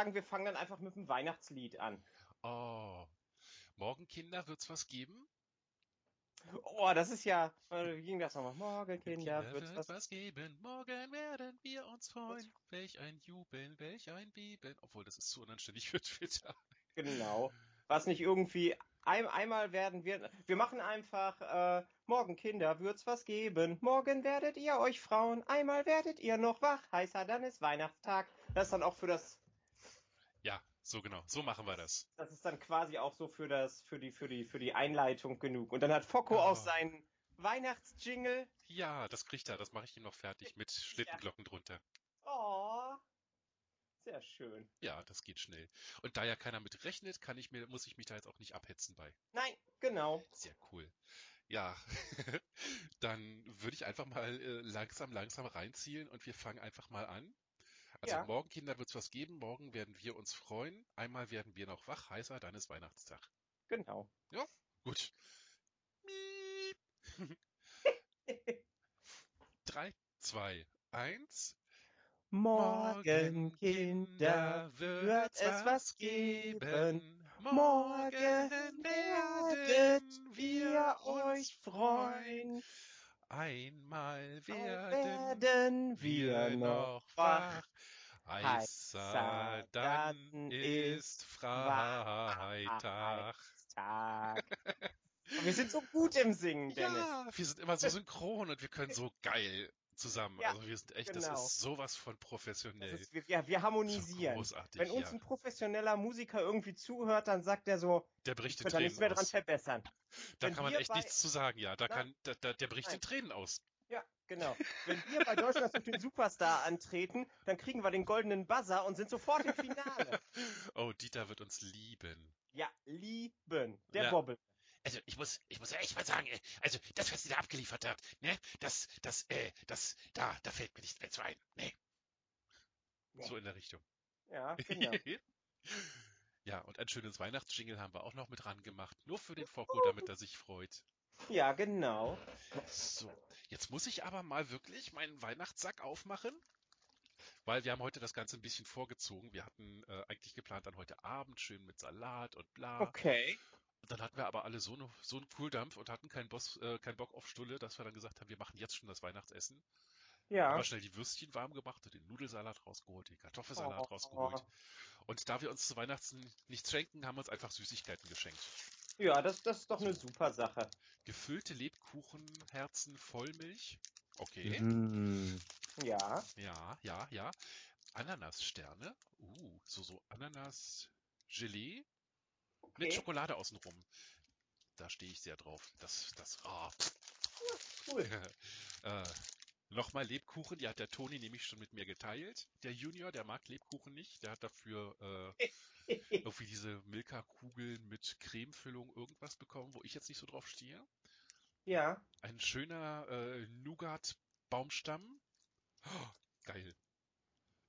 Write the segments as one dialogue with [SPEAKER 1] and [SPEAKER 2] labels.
[SPEAKER 1] sagen, wir fangen dann einfach mit dem Weihnachtslied an.
[SPEAKER 2] Oh. Morgen, Kinder, wird's was geben?
[SPEAKER 1] Oh, das ist ja, äh, wie ging das nochmal? Morgen, Kinder,
[SPEAKER 2] Kinder
[SPEAKER 1] wird's
[SPEAKER 2] wird
[SPEAKER 1] was...
[SPEAKER 2] was geben. Morgen werden wir uns freuen. Welch ein Jubeln, welch ein Beben. Obwohl, das ist zu unanständig für Twitter.
[SPEAKER 1] Genau. Was nicht irgendwie, ein, einmal werden wir, wir machen einfach, äh, morgen, Kinder, wird's was geben. Morgen werdet ihr euch frauen, einmal werdet ihr noch wach. Heißer, dann ist Weihnachtstag. Das ist dann auch für das
[SPEAKER 2] Ja, so genau. So machen wir das.
[SPEAKER 1] Das ist dann quasi auch so für das, für die, für die, für die Einleitung genug. Und dann hat Focko
[SPEAKER 2] Oh.
[SPEAKER 1] auch seinen Weihnachtsjingle.
[SPEAKER 2] Ja, das kriegt er. Das mache ich ihm noch fertig mit Schlittenglocken drunter.
[SPEAKER 1] Oh. Sehr schön.
[SPEAKER 2] Ja, das geht schnell. Und da ja keiner mit rechnet, kann ich mir, muss ich mich da jetzt auch nicht abhetzen bei.
[SPEAKER 1] Nein, genau.
[SPEAKER 2] Sehr cool. Ja, dann würde ich einfach mal äh, langsam, langsam reinzielen und wir fangen einfach mal an. Also
[SPEAKER 1] Ja.
[SPEAKER 2] morgen, Kinder, wird es was geben. Morgen werden wir uns freuen. Einmal werden wir noch wach, heißer, dann ist Weihnachtstag.
[SPEAKER 1] Genau.
[SPEAKER 2] Gut. Miep. Drei, zwei, eins.
[SPEAKER 1] Morgen, Kinder, wird es was geben. Morgen werdet wir euch freuen.
[SPEAKER 2] Einmal
[SPEAKER 1] Werden,
[SPEAKER 2] werden
[SPEAKER 1] wir noch wach.
[SPEAKER 2] Heißer, dann ist Freitag.
[SPEAKER 1] Tag. Wir sind so gut im Singen, Dennis.
[SPEAKER 2] Ja, wir sind immer so synchron und wir können so geil zusammen.
[SPEAKER 1] Ja,
[SPEAKER 2] also wir sind echt,
[SPEAKER 1] genau.
[SPEAKER 2] das ist sowas von professionell.
[SPEAKER 1] ist, wir, wir, wir harmonisieren.
[SPEAKER 2] So großartig,
[SPEAKER 1] Wenn uns
[SPEAKER 2] ja.
[SPEAKER 1] ein professioneller Musiker irgendwie zuhört, dann sagt er so,
[SPEAKER 2] Der
[SPEAKER 1] ich
[SPEAKER 2] bricht in
[SPEAKER 1] könnte da nichts mehr dran
[SPEAKER 2] aus.
[SPEAKER 1] verbessern.
[SPEAKER 2] Da
[SPEAKER 1] wenn
[SPEAKER 2] kann man echt
[SPEAKER 1] bei-
[SPEAKER 2] nichts zu sagen, ja. Da
[SPEAKER 1] Nein.
[SPEAKER 2] kann, da, da, der bricht in
[SPEAKER 1] Nein.
[SPEAKER 2] Tränen aus.
[SPEAKER 1] Ja, genau. Wenn wir bei Deutschland sucht den Superstar antreten, dann kriegen wir den goldenen Buzzer und sind sofort im Finale.
[SPEAKER 2] Oh, Dieter wird uns lieben.
[SPEAKER 1] Ja, lieben. Der
[SPEAKER 2] Ja.
[SPEAKER 1] Bobbel.
[SPEAKER 3] Also ich muss, ich muss echt mal sagen, äh, also das, was ihr da abgeliefert habt, ne, das, das, äh, das, da, da fällt mir nichts mehr zu ein. Ne.
[SPEAKER 1] Nee.
[SPEAKER 2] So in der Richtung.
[SPEAKER 1] Ja, genau.
[SPEAKER 2] ja, und ein schönes Weihnachtsjingle haben wir auch noch mit ran gemacht. Nur für den Focko, damit er sich freut.
[SPEAKER 1] Ja, genau.
[SPEAKER 2] So, jetzt muss ich aber mal wirklich meinen Weihnachtssack aufmachen. Weil wir haben heute das Ganze ein bisschen vorgezogen. Wir hatten äh, eigentlich geplant dann heute Abend schön mit Salat und bla.
[SPEAKER 1] Okay.
[SPEAKER 2] Und dann hatten wir aber alle so, ne, so einen Cooldampf und hatten keinen, Boss, äh, keinen Bock auf Stulle, dass wir dann gesagt haben, wir machen jetzt schon das Weihnachtsessen. Haben
[SPEAKER 1] Ja.
[SPEAKER 2] wir schnell die Würstchen warm gemacht und den Nudelsalat rausgeholt, den Kartoffelsalat
[SPEAKER 1] Oh.
[SPEAKER 2] rausgeholt. Und da wir uns zu Weihnachten nichts schenken, haben wir uns einfach Süßigkeiten geschenkt.
[SPEAKER 1] Ja, das, das ist doch eine super Sache.
[SPEAKER 2] Gefüllte Lebkuchenherzen Vollmilch. Okay.
[SPEAKER 1] Mhm. Ja.
[SPEAKER 2] Ja, ja, ja. Ananassterne. Uh, so, so Ananas-Gelee mit
[SPEAKER 1] Okay.
[SPEAKER 2] Schokolade außenrum. Da stehe ich sehr drauf. Das, das, ah.
[SPEAKER 1] Cool.
[SPEAKER 2] äh, Nochmal Lebkuchen, die hat der Toni nämlich schon mit mir geteilt. Der Junior, der mag Lebkuchen nicht. Der hat dafür äh, irgendwie diese Milka-Kugeln mit Cremefüllung irgendwas bekommen, wo ich jetzt nicht so drauf stehe.
[SPEAKER 1] ja.
[SPEAKER 2] Ein schöner äh, Nougat-Baumstamm. Oh, geil.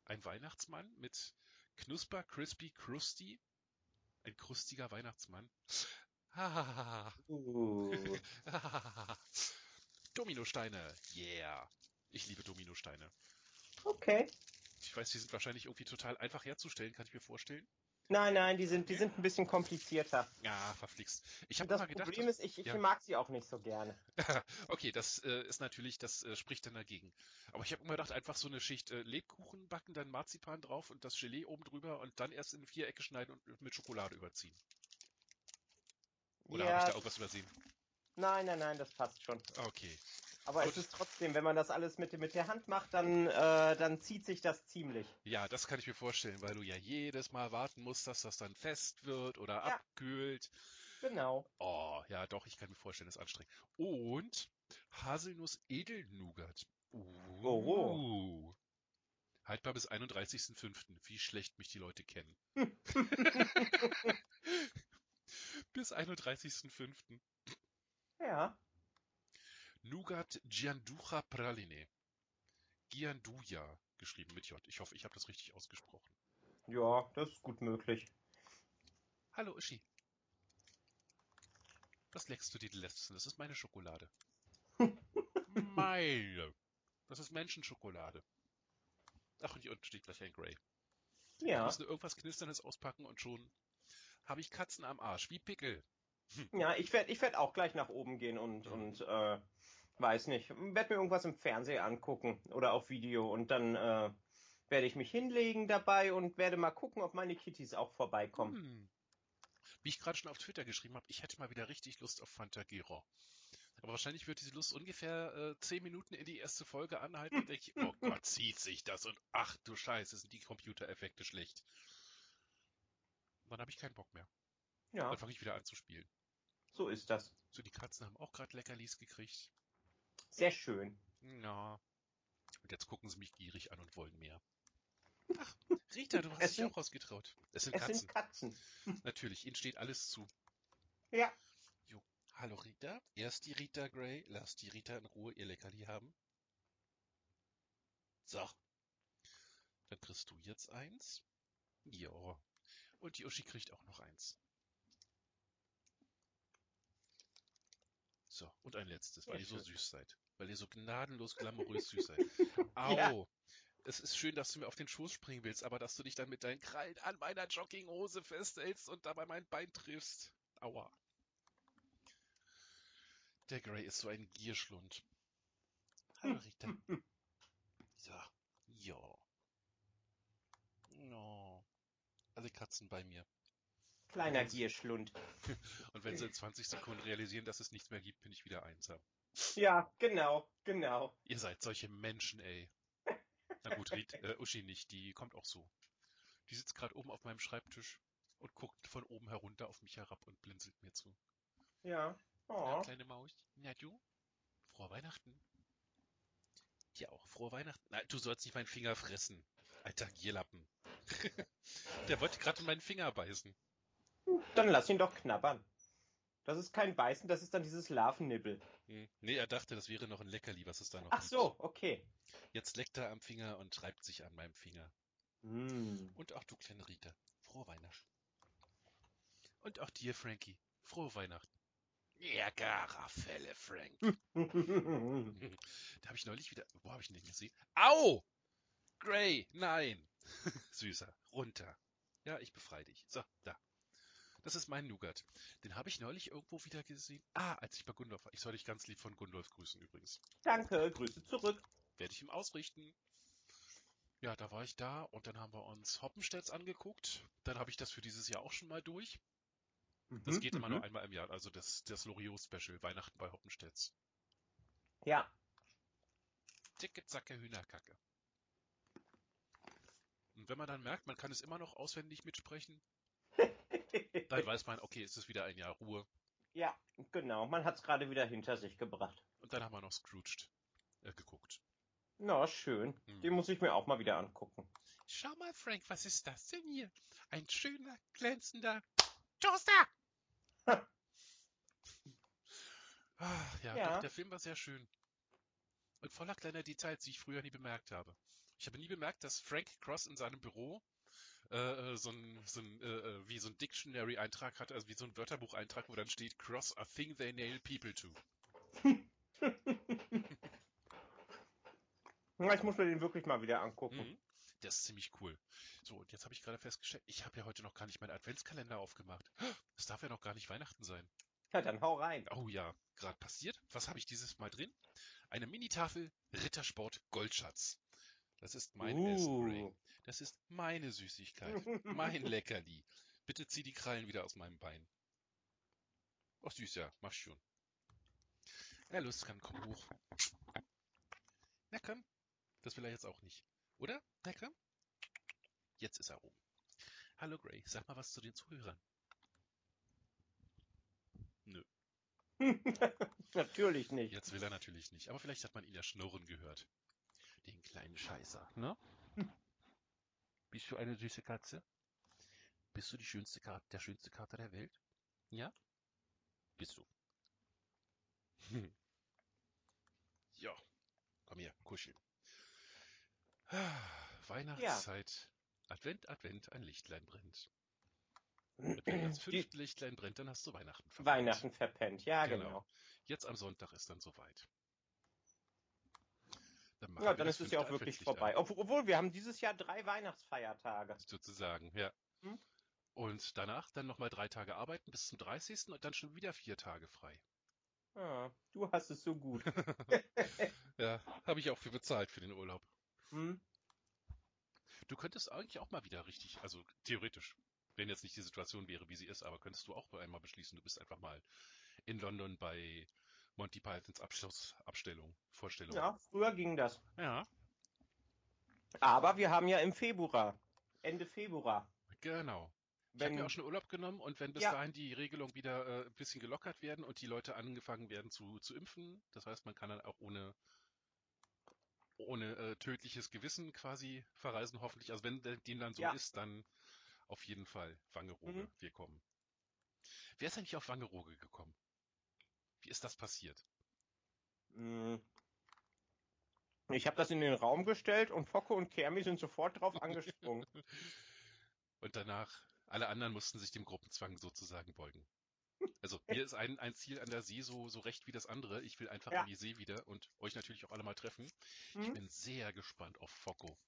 [SPEAKER 2] Ein Weihnachtsmann mit Knusper, Crispy, Krusty. Ein krustiger Weihnachtsmann. Hahaha.
[SPEAKER 1] Uh.
[SPEAKER 2] Dominosteine. Yeah. Ich liebe Dominosteine.
[SPEAKER 1] Okay.
[SPEAKER 2] Ich weiß, die sind wahrscheinlich irgendwie total einfach herzustellen, kann ich mir vorstellen.
[SPEAKER 1] Nein, nein, die sind, die sind ein bisschen komplizierter.
[SPEAKER 2] Ja, verflixt. Ich habe
[SPEAKER 1] das
[SPEAKER 2] immer gedacht,
[SPEAKER 1] Problem ist, ich, ich
[SPEAKER 2] ja.
[SPEAKER 1] mag sie auch nicht so gerne.
[SPEAKER 2] okay, das äh, ist natürlich, das äh, spricht dann dagegen. Aber ich habe immer gedacht, einfach so eine Schicht äh, Lebkuchen backen, dann Marzipan drauf und das Gelee oben drüber und dann erst in Vierecke schneiden und mit Schokolade überziehen. Oder habe ich
[SPEAKER 1] ja,
[SPEAKER 2] da irgendwas übersehen?
[SPEAKER 1] nein, nein, nein, das passt schon.
[SPEAKER 2] Okay.
[SPEAKER 1] Aber
[SPEAKER 2] Gut.
[SPEAKER 1] es ist trotzdem, wenn man das alles mit, mit der Hand macht, dann, äh, dann zieht sich das ziemlich.
[SPEAKER 2] Ja, das kann ich mir vorstellen, weil du ja jedes Mal warten musst, dass das dann fest wird oder
[SPEAKER 1] Ja.
[SPEAKER 2] abkühlt.
[SPEAKER 1] Genau.
[SPEAKER 2] Oh, ja, doch, ich kann mir vorstellen, das ist anstrengend. Und Haselnuss Edelnougat. Uh.
[SPEAKER 1] Oh.
[SPEAKER 2] Haltbar bis 31.05. Wie schlecht mich die Leute kennen. bis 31.05.
[SPEAKER 1] Ja.
[SPEAKER 2] Nougat Gianduja Praline. Gianduja geschrieben mit J. Ich hoffe, ich habe das richtig ausgesprochen.
[SPEAKER 1] Ja, das ist gut möglich.
[SPEAKER 2] Hallo Uschi. Was leckst du dir die letzten? Das ist meine Schokolade. meine. Das ist Menschenschokolade. Ach, und hier unten steht gleich ein Grey. Ich
[SPEAKER 1] Ja,
[SPEAKER 2] muss nur irgendwas Knisterndes auspacken und schon habe ich Katzen am Arsch, wie Pickel.
[SPEAKER 1] ja, ich werde ich werd auch gleich nach oben gehen und, und äh, weiß nicht, werde mir irgendwas im Fernsehen angucken oder auf Video und dann äh, werde ich mich hinlegen dabei und werde mal gucken, ob meine Kittys auch vorbeikommen.
[SPEAKER 2] Hm. Wie ich gerade schon auf Twitter geschrieben habe, ich hätte mal wieder richtig Lust auf Fantagiro. Aber wahrscheinlich wird diese Lust ungefähr äh, zehn Minuten in die erste Folge anhalten und denke ich, oh Gott, zieht sich das und ach du Scheiße, sind die Computereffekte schlecht. Dann habe ich keinen Bock mehr.
[SPEAKER 1] Ja,
[SPEAKER 2] Dann fange ich wieder an zu spielen.
[SPEAKER 1] so ist das.
[SPEAKER 2] So, die Katzen haben auch gerade Leckerlis gekriegt.
[SPEAKER 1] Sehr schön.
[SPEAKER 2] Ja. Und jetzt gucken sie mich gierig an und wollen mehr. Ach, Rita, du hast
[SPEAKER 1] Es
[SPEAKER 2] dich
[SPEAKER 1] sind-
[SPEAKER 2] auch rausgetraut. Es sind
[SPEAKER 1] Es
[SPEAKER 2] Katzen.
[SPEAKER 1] sind Katzen.
[SPEAKER 2] Natürlich, ihnen steht alles zu.
[SPEAKER 1] Ja,
[SPEAKER 2] Hallo Rita. Erst die Rita Gray. Lass die Rita in Ruhe ihr Leckerli haben. So. Dann kriegst du jetzt eins. Ja. Und die Uschi kriegt auch noch eins. So, und ein letztes, weil
[SPEAKER 1] Sehr
[SPEAKER 2] ihr so süß seid. Weil ihr so gnadenlos glamourös süß seid. Au!
[SPEAKER 1] Ja.
[SPEAKER 2] Es ist schön, dass du mir auf den Schoß springen willst, aber dass du dich dann mit deinen Krallen an meiner Jogginghose festhältst und dabei mein Bein triffst. Aua. Der Grey ist so ein Gierschlund. Hallo Rita. So. Ja. No. Alle Katzen bei mir.
[SPEAKER 1] kleiner Gierschlund.
[SPEAKER 2] Und wenn sie in 20 Sekunden realisieren, dass es nichts mehr gibt, bin ich wieder einsam.
[SPEAKER 1] Ja, genau, genau.
[SPEAKER 2] Ihr seid solche Menschen, ey. Na gut, Rit, äh, Uschi nicht, die kommt auch so. Die sitzt gerade oben auf meinem Schreibtisch und guckt von oben herunter auf mich herab und blinzelt mir zu.
[SPEAKER 1] Ja.
[SPEAKER 2] Na,
[SPEAKER 1] Oh.
[SPEAKER 2] kleine Maus. Na du? Frohe Weihnachten. Ja auch, frohe Weihnachten. Nein, du sollst nicht meinen Finger fressen. Alter Gierlappen. Der wollte gerade in meinen Finger beißen.
[SPEAKER 1] Dann lass ihn doch knabbern. Das ist kein Beißen, das ist dann dieses Larvennibbel.
[SPEAKER 2] Hm. Nee, er dachte, das wäre noch ein Leckerli, was es da noch
[SPEAKER 1] Ach
[SPEAKER 2] gibt.
[SPEAKER 1] so, okay.
[SPEAKER 2] Jetzt leckt er am Finger und reibt sich an meinem Finger.
[SPEAKER 1] Hm.
[SPEAKER 2] Und auch du, kleine Rita. Frohe Weihnachten. Und auch dir, Frankie. Frohe Weihnachten. Ja, Garafelle, Frank. Da habe ich neulich wieder. Wo habe ich denn gesehen? Au! Gray, nein! Süßer, runter. Ja, ich befreie dich. So, da. Das ist mein Nougat. Den habe ich neulich irgendwo wieder gesehen. Ah, als ich bei Gundolf war. Ich soll dich ganz lieb von Gundolf grüßen übrigens.
[SPEAKER 1] Danke, Grüße zurück.
[SPEAKER 2] Werde ich ihm ausrichten. Ja, da war ich da und dann haben wir uns Hoppenstedts angeguckt. Dann habe ich das für dieses Jahr auch schon mal durch. Das
[SPEAKER 1] Mhm,
[SPEAKER 2] geht immer
[SPEAKER 1] mhm.
[SPEAKER 2] nur einmal im Jahr. Also das, das Loriot-Special, Weihnachten bei Hoppenstedts.
[SPEAKER 1] Ja.
[SPEAKER 2] Ticke, zacke, Hühnerkacke. Und wenn man dann merkt, man kann es immer noch auswendig mitsprechen, dann weiß man, okay, es ist wieder ein Jahr Ruhe.
[SPEAKER 1] ja, genau. Man hat es gerade wieder hinter sich gebracht.
[SPEAKER 2] Und dann haben wir noch Scrooged äh, geguckt.
[SPEAKER 1] Na, schön.
[SPEAKER 2] Hm.
[SPEAKER 1] Den muss ich mir auch mal wieder angucken.
[SPEAKER 2] Schau mal, Frank, was ist das denn hier? Ein schöner, glänzender Toaster! ah, ja,
[SPEAKER 1] Ja.
[SPEAKER 2] Doch, der Film war sehr schön. Und voller kleiner Details, die ich früher nie bemerkt habe. Ich habe nie bemerkt, dass Frank Cross in seinem Büro äh, äh, so ein, so ein äh, äh, wie so ein Dictionary-Eintrag hat, also wie so ein Wörterbucheintrag, wo dann steht Cross a thing they nail people to.
[SPEAKER 1] Na, ich muss mir den wirklich mal wieder angucken.
[SPEAKER 2] Mhm. Der ist ziemlich cool. So, und jetzt habe ich gerade festgestellt, ich habe ja heute noch gar nicht meinen Adventskalender aufgemacht. Es darf ja noch gar nicht Weihnachten sein.
[SPEAKER 1] Ja, dann hau rein.
[SPEAKER 2] Oh ja, gerade passiert. Was habe ich dieses Mal drin? Eine Minitafel Rittersport Goldschatz. Das ist mein.
[SPEAKER 1] Uh.
[SPEAKER 2] Das ist meine Süßigkeit. Mein Leckerli. Bitte zieh die Krallen wieder aus meinem Bein. Ach süß, ja, mach schon. Ja, Lust kann, komm hoch. Na komm. Das will er jetzt auch nicht. Oder? Na komm. Jetzt ist er oben. Hallo Gray, sag mal was zu den Zuhörern.
[SPEAKER 1] Natürlich nicht.
[SPEAKER 2] Jetzt will er natürlich nicht, aber vielleicht hat man ihn ja schnurren gehört. Den kleinen Scheißer, ne? Bist du eine süße Katze? Bist du die schönste Karte, der schönste Kater der Welt? Ja? Bist du. Hm. Ja, komm her, kuscheln. Weihnachtszeit. Advent, Advent, ein Lichtlein brennt. Und wenn das fünfte Lichtlein brennt, dann hast du Weihnachten verpasst.
[SPEAKER 1] Weihnachten verpennt. Ja,
[SPEAKER 2] Genau.
[SPEAKER 1] genau.
[SPEAKER 2] Jetzt am Sonntag ist dann soweit. Dann
[SPEAKER 1] Ja, dann ist es ja auch wirklich vorbei.
[SPEAKER 2] an,
[SPEAKER 1] Obwohl, wir haben dieses Jahr drei Weihnachtsfeiertage.
[SPEAKER 2] Sozusagen, ja.
[SPEAKER 1] Hm?
[SPEAKER 2] Und danach dann nochmal drei Tage arbeiten bis zum 30. und dann schon wieder vier Tage frei.
[SPEAKER 1] Ah, du hast es so gut.
[SPEAKER 2] Ja, habe ich auch für bezahlt für den Urlaub.
[SPEAKER 1] Hm?
[SPEAKER 2] Du könntest eigentlich auch mal wieder richtig, also theoretisch, wenn jetzt nicht die Situation wäre, wie sie ist, aber könntest du auch einmal beschließen, du bist einfach mal in London bei Monty Pythons Abschluss, Abstellung, Vorstellung.
[SPEAKER 1] Ja, früher ging das.
[SPEAKER 2] Ja,
[SPEAKER 1] Aber wir haben ja im Februar, Ende Februar.
[SPEAKER 2] genau. Ich habe mir auch schon Urlaub genommen und wenn bis
[SPEAKER 1] Ja.
[SPEAKER 2] dahin die Regelungen wieder äh, ein bisschen gelockert werden und die Leute angefangen werden zu, zu impfen, das heißt, man kann dann auch ohne ohne äh, tödliches Gewissen quasi verreisen, hoffentlich. Also wenn de- dem dann so
[SPEAKER 1] Ja.
[SPEAKER 2] ist, dann auf jeden Fall Wangerooge,
[SPEAKER 1] Mhm.
[SPEAKER 2] wir kommen. Wer ist eigentlich auf Wangerooge gekommen? Wie ist das passiert?
[SPEAKER 1] Mh, ich habe das in den Raum gestellt und Focke und Kermi sind sofort drauf angesprungen.
[SPEAKER 2] Und danach, alle anderen mussten sich dem Gruppenzwang sozusagen beugen. Also mir ist ein, ein Ziel an der See so, so recht wie das andere. Ich will einfach
[SPEAKER 1] Ja.
[SPEAKER 2] an die See wieder und euch natürlich auch alle mal treffen. Ich
[SPEAKER 1] Hm?
[SPEAKER 2] bin sehr gespannt auf Focko.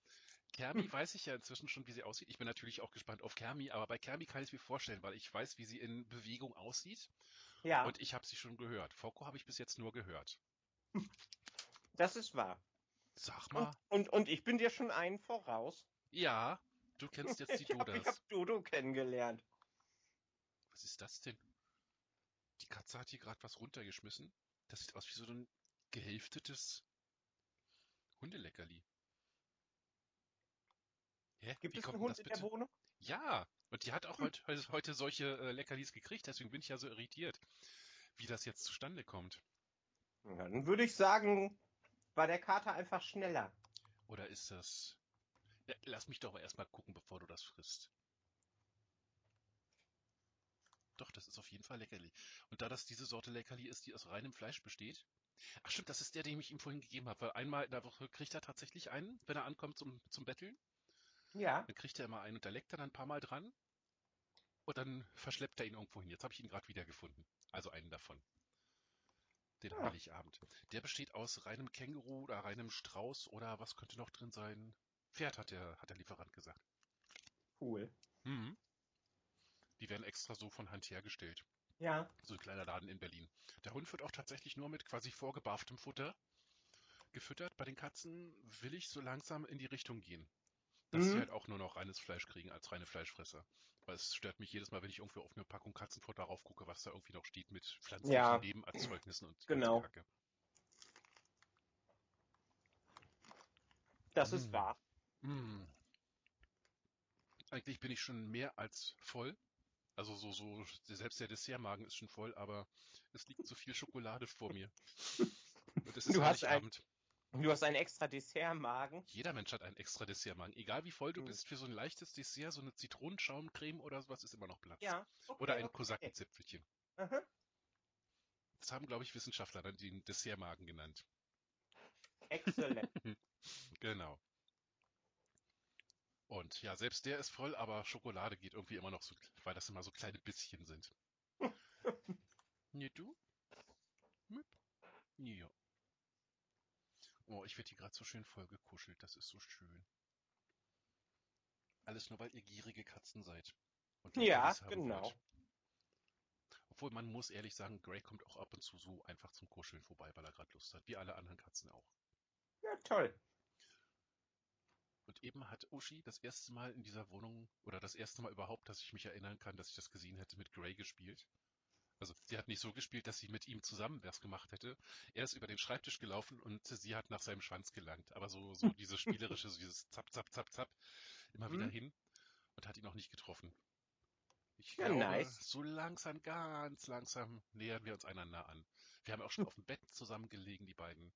[SPEAKER 2] Kermi
[SPEAKER 1] Hm.
[SPEAKER 2] weiß ich ja inzwischen schon, wie sie aussieht. Ich bin natürlich auch gespannt auf Kermi, aber bei Kermi kann ich es mir vorstellen, weil ich weiß, wie sie in Bewegung aussieht
[SPEAKER 1] Ja,
[SPEAKER 2] und ich habe sie schon gehört. Focko habe ich bis jetzt nur gehört.
[SPEAKER 1] das ist wahr.
[SPEAKER 2] Sag
[SPEAKER 1] Und,
[SPEAKER 2] mal,
[SPEAKER 1] und, und ich bin dir schon einen voraus.
[SPEAKER 2] ja, du kennst jetzt die
[SPEAKER 1] Ich habe
[SPEAKER 2] Dodas.
[SPEAKER 1] hab Dodo kennengelernt.
[SPEAKER 2] Was ist das denn? Die Katze hat hier gerade was runtergeschmissen. Das sieht aus wie so ein gehälftetes Hundeleckerli. Hä?
[SPEAKER 1] Gibt
[SPEAKER 2] Wie
[SPEAKER 1] es einen Hund
[SPEAKER 2] das
[SPEAKER 1] in der
[SPEAKER 2] bitte?
[SPEAKER 1] Wohnung?
[SPEAKER 2] Ja, und die hat auch
[SPEAKER 1] Hm.
[SPEAKER 2] heute, heute, solche äh, Leckerlis gekriegt, deswegen bin ich ja so irritiert, wie das jetzt zustande kommt.
[SPEAKER 1] Ja, dann würde ich sagen, war der Kater einfach schneller.
[SPEAKER 2] Oder ist das... Ja, lass mich doch erstmal gucken, bevor du das frisst. Doch, das ist auf jeden Fall Leckerli. Und da das diese Sorte Leckerli ist, die aus reinem Fleisch besteht. Ach stimmt, das ist der, den ich ihm vorhin gegeben habe. Weil einmal in der Woche kriegt er tatsächlich einen, wenn er ankommt zum, zum Betteln.
[SPEAKER 1] Ja,
[SPEAKER 2] Dann kriegt er immer einen und da leckt er dann ein paar Mal dran. Und dann verschleppt er ihn irgendwo hin. Jetzt habe ich ihn gerade wiedergefunden. Also einen davon. Den
[SPEAKER 1] Ah.
[SPEAKER 2] Heiligabend. Der besteht aus reinem Känguru oder reinem Strauß oder was könnte noch drin sein? Pferd hat der, hat der Lieferant gesagt.
[SPEAKER 1] cool.
[SPEAKER 2] Mhm. Die werden extra so von Hand hergestellt.
[SPEAKER 1] Ja,
[SPEAKER 2] So ein kleiner Laden in Berlin. Der Hund wird auch tatsächlich nur mit quasi vorgebarftem Futter gefüttert. Bei den Katzen will ich so langsam in die Richtung gehen. Dass sie
[SPEAKER 1] Mhm.
[SPEAKER 2] halt auch nur noch reines Fleisch kriegen als reine Fleischfresser. Weil es stört mich jedes Mal, wenn ich irgendwo auf eine Packung Katzenfutter raufgucke, was da irgendwie noch steht mit pflanzlichen
[SPEAKER 1] Ja.
[SPEAKER 2] Nebenerzeugnissen und
[SPEAKER 1] Genau.
[SPEAKER 2] Kacke.
[SPEAKER 1] das ist
[SPEAKER 2] Mm.
[SPEAKER 1] wahr.
[SPEAKER 2] Mm. Eigentlich bin ich schon mehr als voll. Also so, so, selbst der Dessertmagen ist schon voll, aber es liegt so viel Schokolade vor mir. Und es ist
[SPEAKER 1] Du hast ein-
[SPEAKER 2] Heiligabend.
[SPEAKER 1] Du hast einen extra Dessertmagen.
[SPEAKER 2] Jeder Mensch hat einen extra Dessertmagen. Egal wie voll du
[SPEAKER 1] Hm.
[SPEAKER 2] bist, für so ein leichtes Dessert, so eine Zitronenschaumcreme oder sowas ist immer noch Platz.
[SPEAKER 1] Ja. Okay,
[SPEAKER 2] Oder ein
[SPEAKER 1] okay.
[SPEAKER 2] Kosakenzipfelchen.
[SPEAKER 1] Aha.
[SPEAKER 2] Das haben, glaube ich, Wissenschaftler dann den Dessertmagen genannt.
[SPEAKER 1] Exzellent.
[SPEAKER 2] Genau. Und ja, selbst der ist voll, aber Schokolade geht irgendwie immer noch so, weil das immer so kleine Bisschen sind. Nee, du? Müp. Ja. Oh, ich werde hier gerade so schön voll gekuschelt, das ist so schön. Alles nur, weil ihr gierige Katzen seid. Und
[SPEAKER 1] Ja, genau.
[SPEAKER 2] wollt. Obwohl man muss ehrlich sagen, Gray kommt auch ab und zu so einfach zum Kuscheln vorbei, weil er gerade Lust hat, wie alle anderen Katzen auch.
[SPEAKER 1] Ja, toll.
[SPEAKER 2] Und eben hat Uschi das erste Mal in dieser Wohnung oder das erste Mal überhaupt, dass ich mich erinnern kann, dass ich das gesehen hätte, mit Gray gespielt. Also sie hat nicht so gespielt, dass sie mit ihm zusammen was gemacht hätte. Er ist über den Schreibtisch gelaufen und sie hat nach seinem Schwanz gelangt. Aber so, so dieses spielerische, so dieses Zap, Zap, Zap, Zap, immer wieder
[SPEAKER 1] Mhm.
[SPEAKER 2] hin und hat ihn noch nicht getroffen. Ich
[SPEAKER 1] Ja,
[SPEAKER 2] glaube,
[SPEAKER 1] nice.
[SPEAKER 2] so langsam, ganz langsam nähern wir uns einander an. Wir haben auch schon auf dem Bett zusammengelegen, die beiden.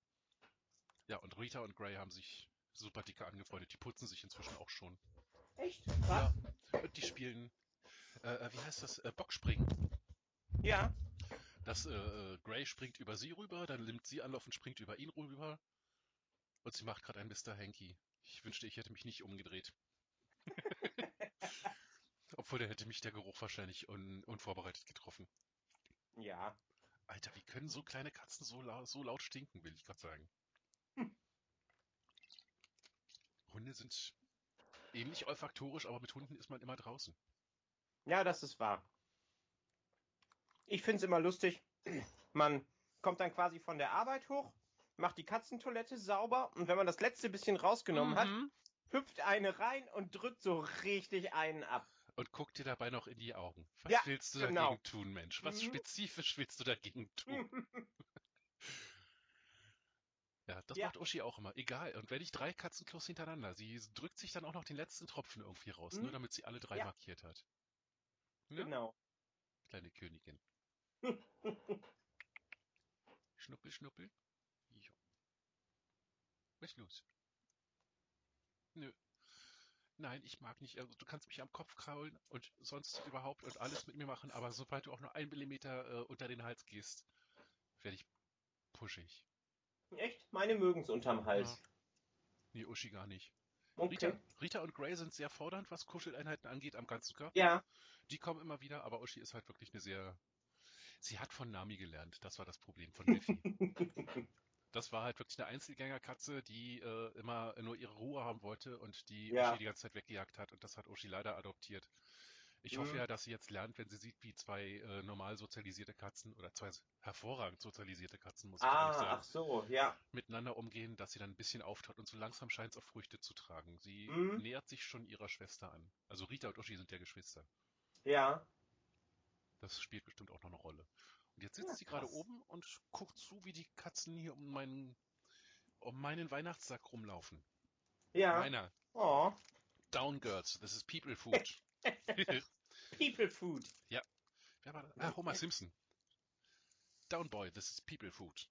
[SPEAKER 2] Ja, und Rita und Gray haben sich super dicke angefreundet. Die putzen sich inzwischen auch schon.
[SPEAKER 1] Echt?
[SPEAKER 2] Ja.
[SPEAKER 1] Was?
[SPEAKER 2] Und die spielen, äh, äh, wie heißt das, äh, Bockspringen.
[SPEAKER 1] Ja.
[SPEAKER 2] Das äh, äh, Gray springt über sie rüber, dann nimmt sie Anlauf und springt über ihn rüber. Und sie macht gerade einen Mr. Hanky. Ich wünschte, ich hätte mich nicht umgedreht. Obwohl, da hätte mich der Geruch wahrscheinlich un unvorbereitet getroffen.
[SPEAKER 1] Ja.
[SPEAKER 2] Alter, wie können so kleine Katzen so, lau so laut stinken, will ich gerade sagen. Hunde sind ähnlich olfaktorisch, aber mit Hunden ist man immer draußen.
[SPEAKER 1] Ja, das ist wahr. Ich find's immer lustig. Man kommt dann quasi von der Arbeit hoch, macht die Katzentoilette sauber und wenn man das letzte bisschen rausgenommen hat,
[SPEAKER 2] Mhm.
[SPEAKER 1] hüpft eine rein und drückt so richtig einen ab.
[SPEAKER 2] Und guck dir dabei noch in die Augen. Was
[SPEAKER 1] Ja,
[SPEAKER 2] willst du
[SPEAKER 1] genau.
[SPEAKER 2] dagegen tun, Mensch? Was
[SPEAKER 1] Mhm.
[SPEAKER 2] spezifisch willst du dagegen tun? Ja, das
[SPEAKER 1] Ja.
[SPEAKER 2] macht Uschi auch immer. Egal. Und wenn ich drei Katzenklos hintereinander, sie drückt sich dann auch noch den letzten Tropfen irgendwie raus,
[SPEAKER 1] Mhm.
[SPEAKER 2] nur damit sie alle drei
[SPEAKER 1] Ja.
[SPEAKER 2] markiert hat. Ja,
[SPEAKER 1] Genau.
[SPEAKER 2] kleine Königin. Schnuppel, schnuppel. Jo. Was ist los? Nö. Nein, ich mag nicht. Also, du kannst mich am Kopf kraulen und sonst überhaupt und alles mit mir machen, aber sobald du auch nur einen Millimeter äh, unter den Hals gehst, werde ich pushig.
[SPEAKER 1] Echt? Meine mögen's unterm Hals.
[SPEAKER 2] Nee, Uschi gar nicht.
[SPEAKER 1] Okay.
[SPEAKER 2] Rita, Rita und Gray sind sehr fordernd, was Kuscheleinheiten angeht am ganzen Körper.
[SPEAKER 1] Ja.
[SPEAKER 2] Die kommen immer wieder, aber Uschi ist halt wirklich eine sehr. Sie hat von Nami gelernt. Das war das Problem von Biffy. das war halt wirklich eine Einzelgängerkatze, die äh, immer nur ihre Ruhe haben wollte und die
[SPEAKER 1] Ja.
[SPEAKER 2] Uschi die ganze Zeit weggejagt hat. Und das hat Uschi leider adoptiert. Ich hoffe
[SPEAKER 1] Mhm.
[SPEAKER 2] ja, dass sie jetzt lernt, wenn sie sieht, wie zwei äh, normal sozialisierte Katzen oder zwei hervorragend sozialisierte Katzen, muss ich ehrlich
[SPEAKER 1] Ah,
[SPEAKER 2] sagen,
[SPEAKER 1] ach so, ja.
[SPEAKER 2] miteinander umgehen, dass sie dann ein bisschen auftaut und so langsam scheint es auch Früchte zu tragen. Sie
[SPEAKER 1] Mhm.
[SPEAKER 2] nähert sich schon ihrer Schwester an. Also Rita und Uschi sind ja Geschwister.
[SPEAKER 1] Ja.
[SPEAKER 2] Das spielt bestimmt auch noch eine Rolle. Und jetzt sitzt
[SPEAKER 1] Ja,
[SPEAKER 2] sie gerade oben und guckt zu, wie die Katzen hier um meinen, um meinen Weihnachtssack rumlaufen.
[SPEAKER 1] Ja.
[SPEAKER 2] Meiner.
[SPEAKER 1] Oh.
[SPEAKER 2] Down Girls, this is People Food.
[SPEAKER 1] People Food.
[SPEAKER 2] Wer war das? Ah, Homer Simpson. Down Boy, this is People Food.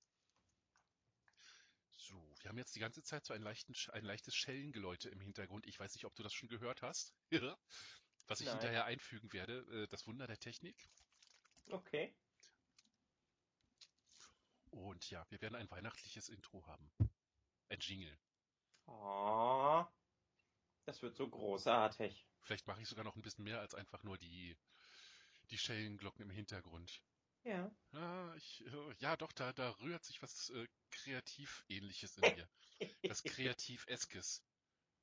[SPEAKER 2] So, wir haben jetzt die ganze Zeit so ein, leichten, ein leichtes Schellengeläute im Hintergrund. Ich weiß nicht, ob du das schon gehört hast. Was ich
[SPEAKER 1] Nein.
[SPEAKER 2] hinterher einfügen werde. äh, Das Wunder der Technik.
[SPEAKER 1] Okay.
[SPEAKER 2] Und ja, wir werden ein weihnachtliches Intro haben. Ein Jingle.
[SPEAKER 1] Oh. Das wird so großartig.
[SPEAKER 2] Vielleicht mache ich sogar noch ein bisschen mehr als einfach nur die, die Schellenglocken im Hintergrund.
[SPEAKER 1] Ja.
[SPEAKER 2] Ah, ich, äh, ja, doch, da, da rührt sich was äh, Kreativ-ähnliches in mir. Was Kreativ-eskes.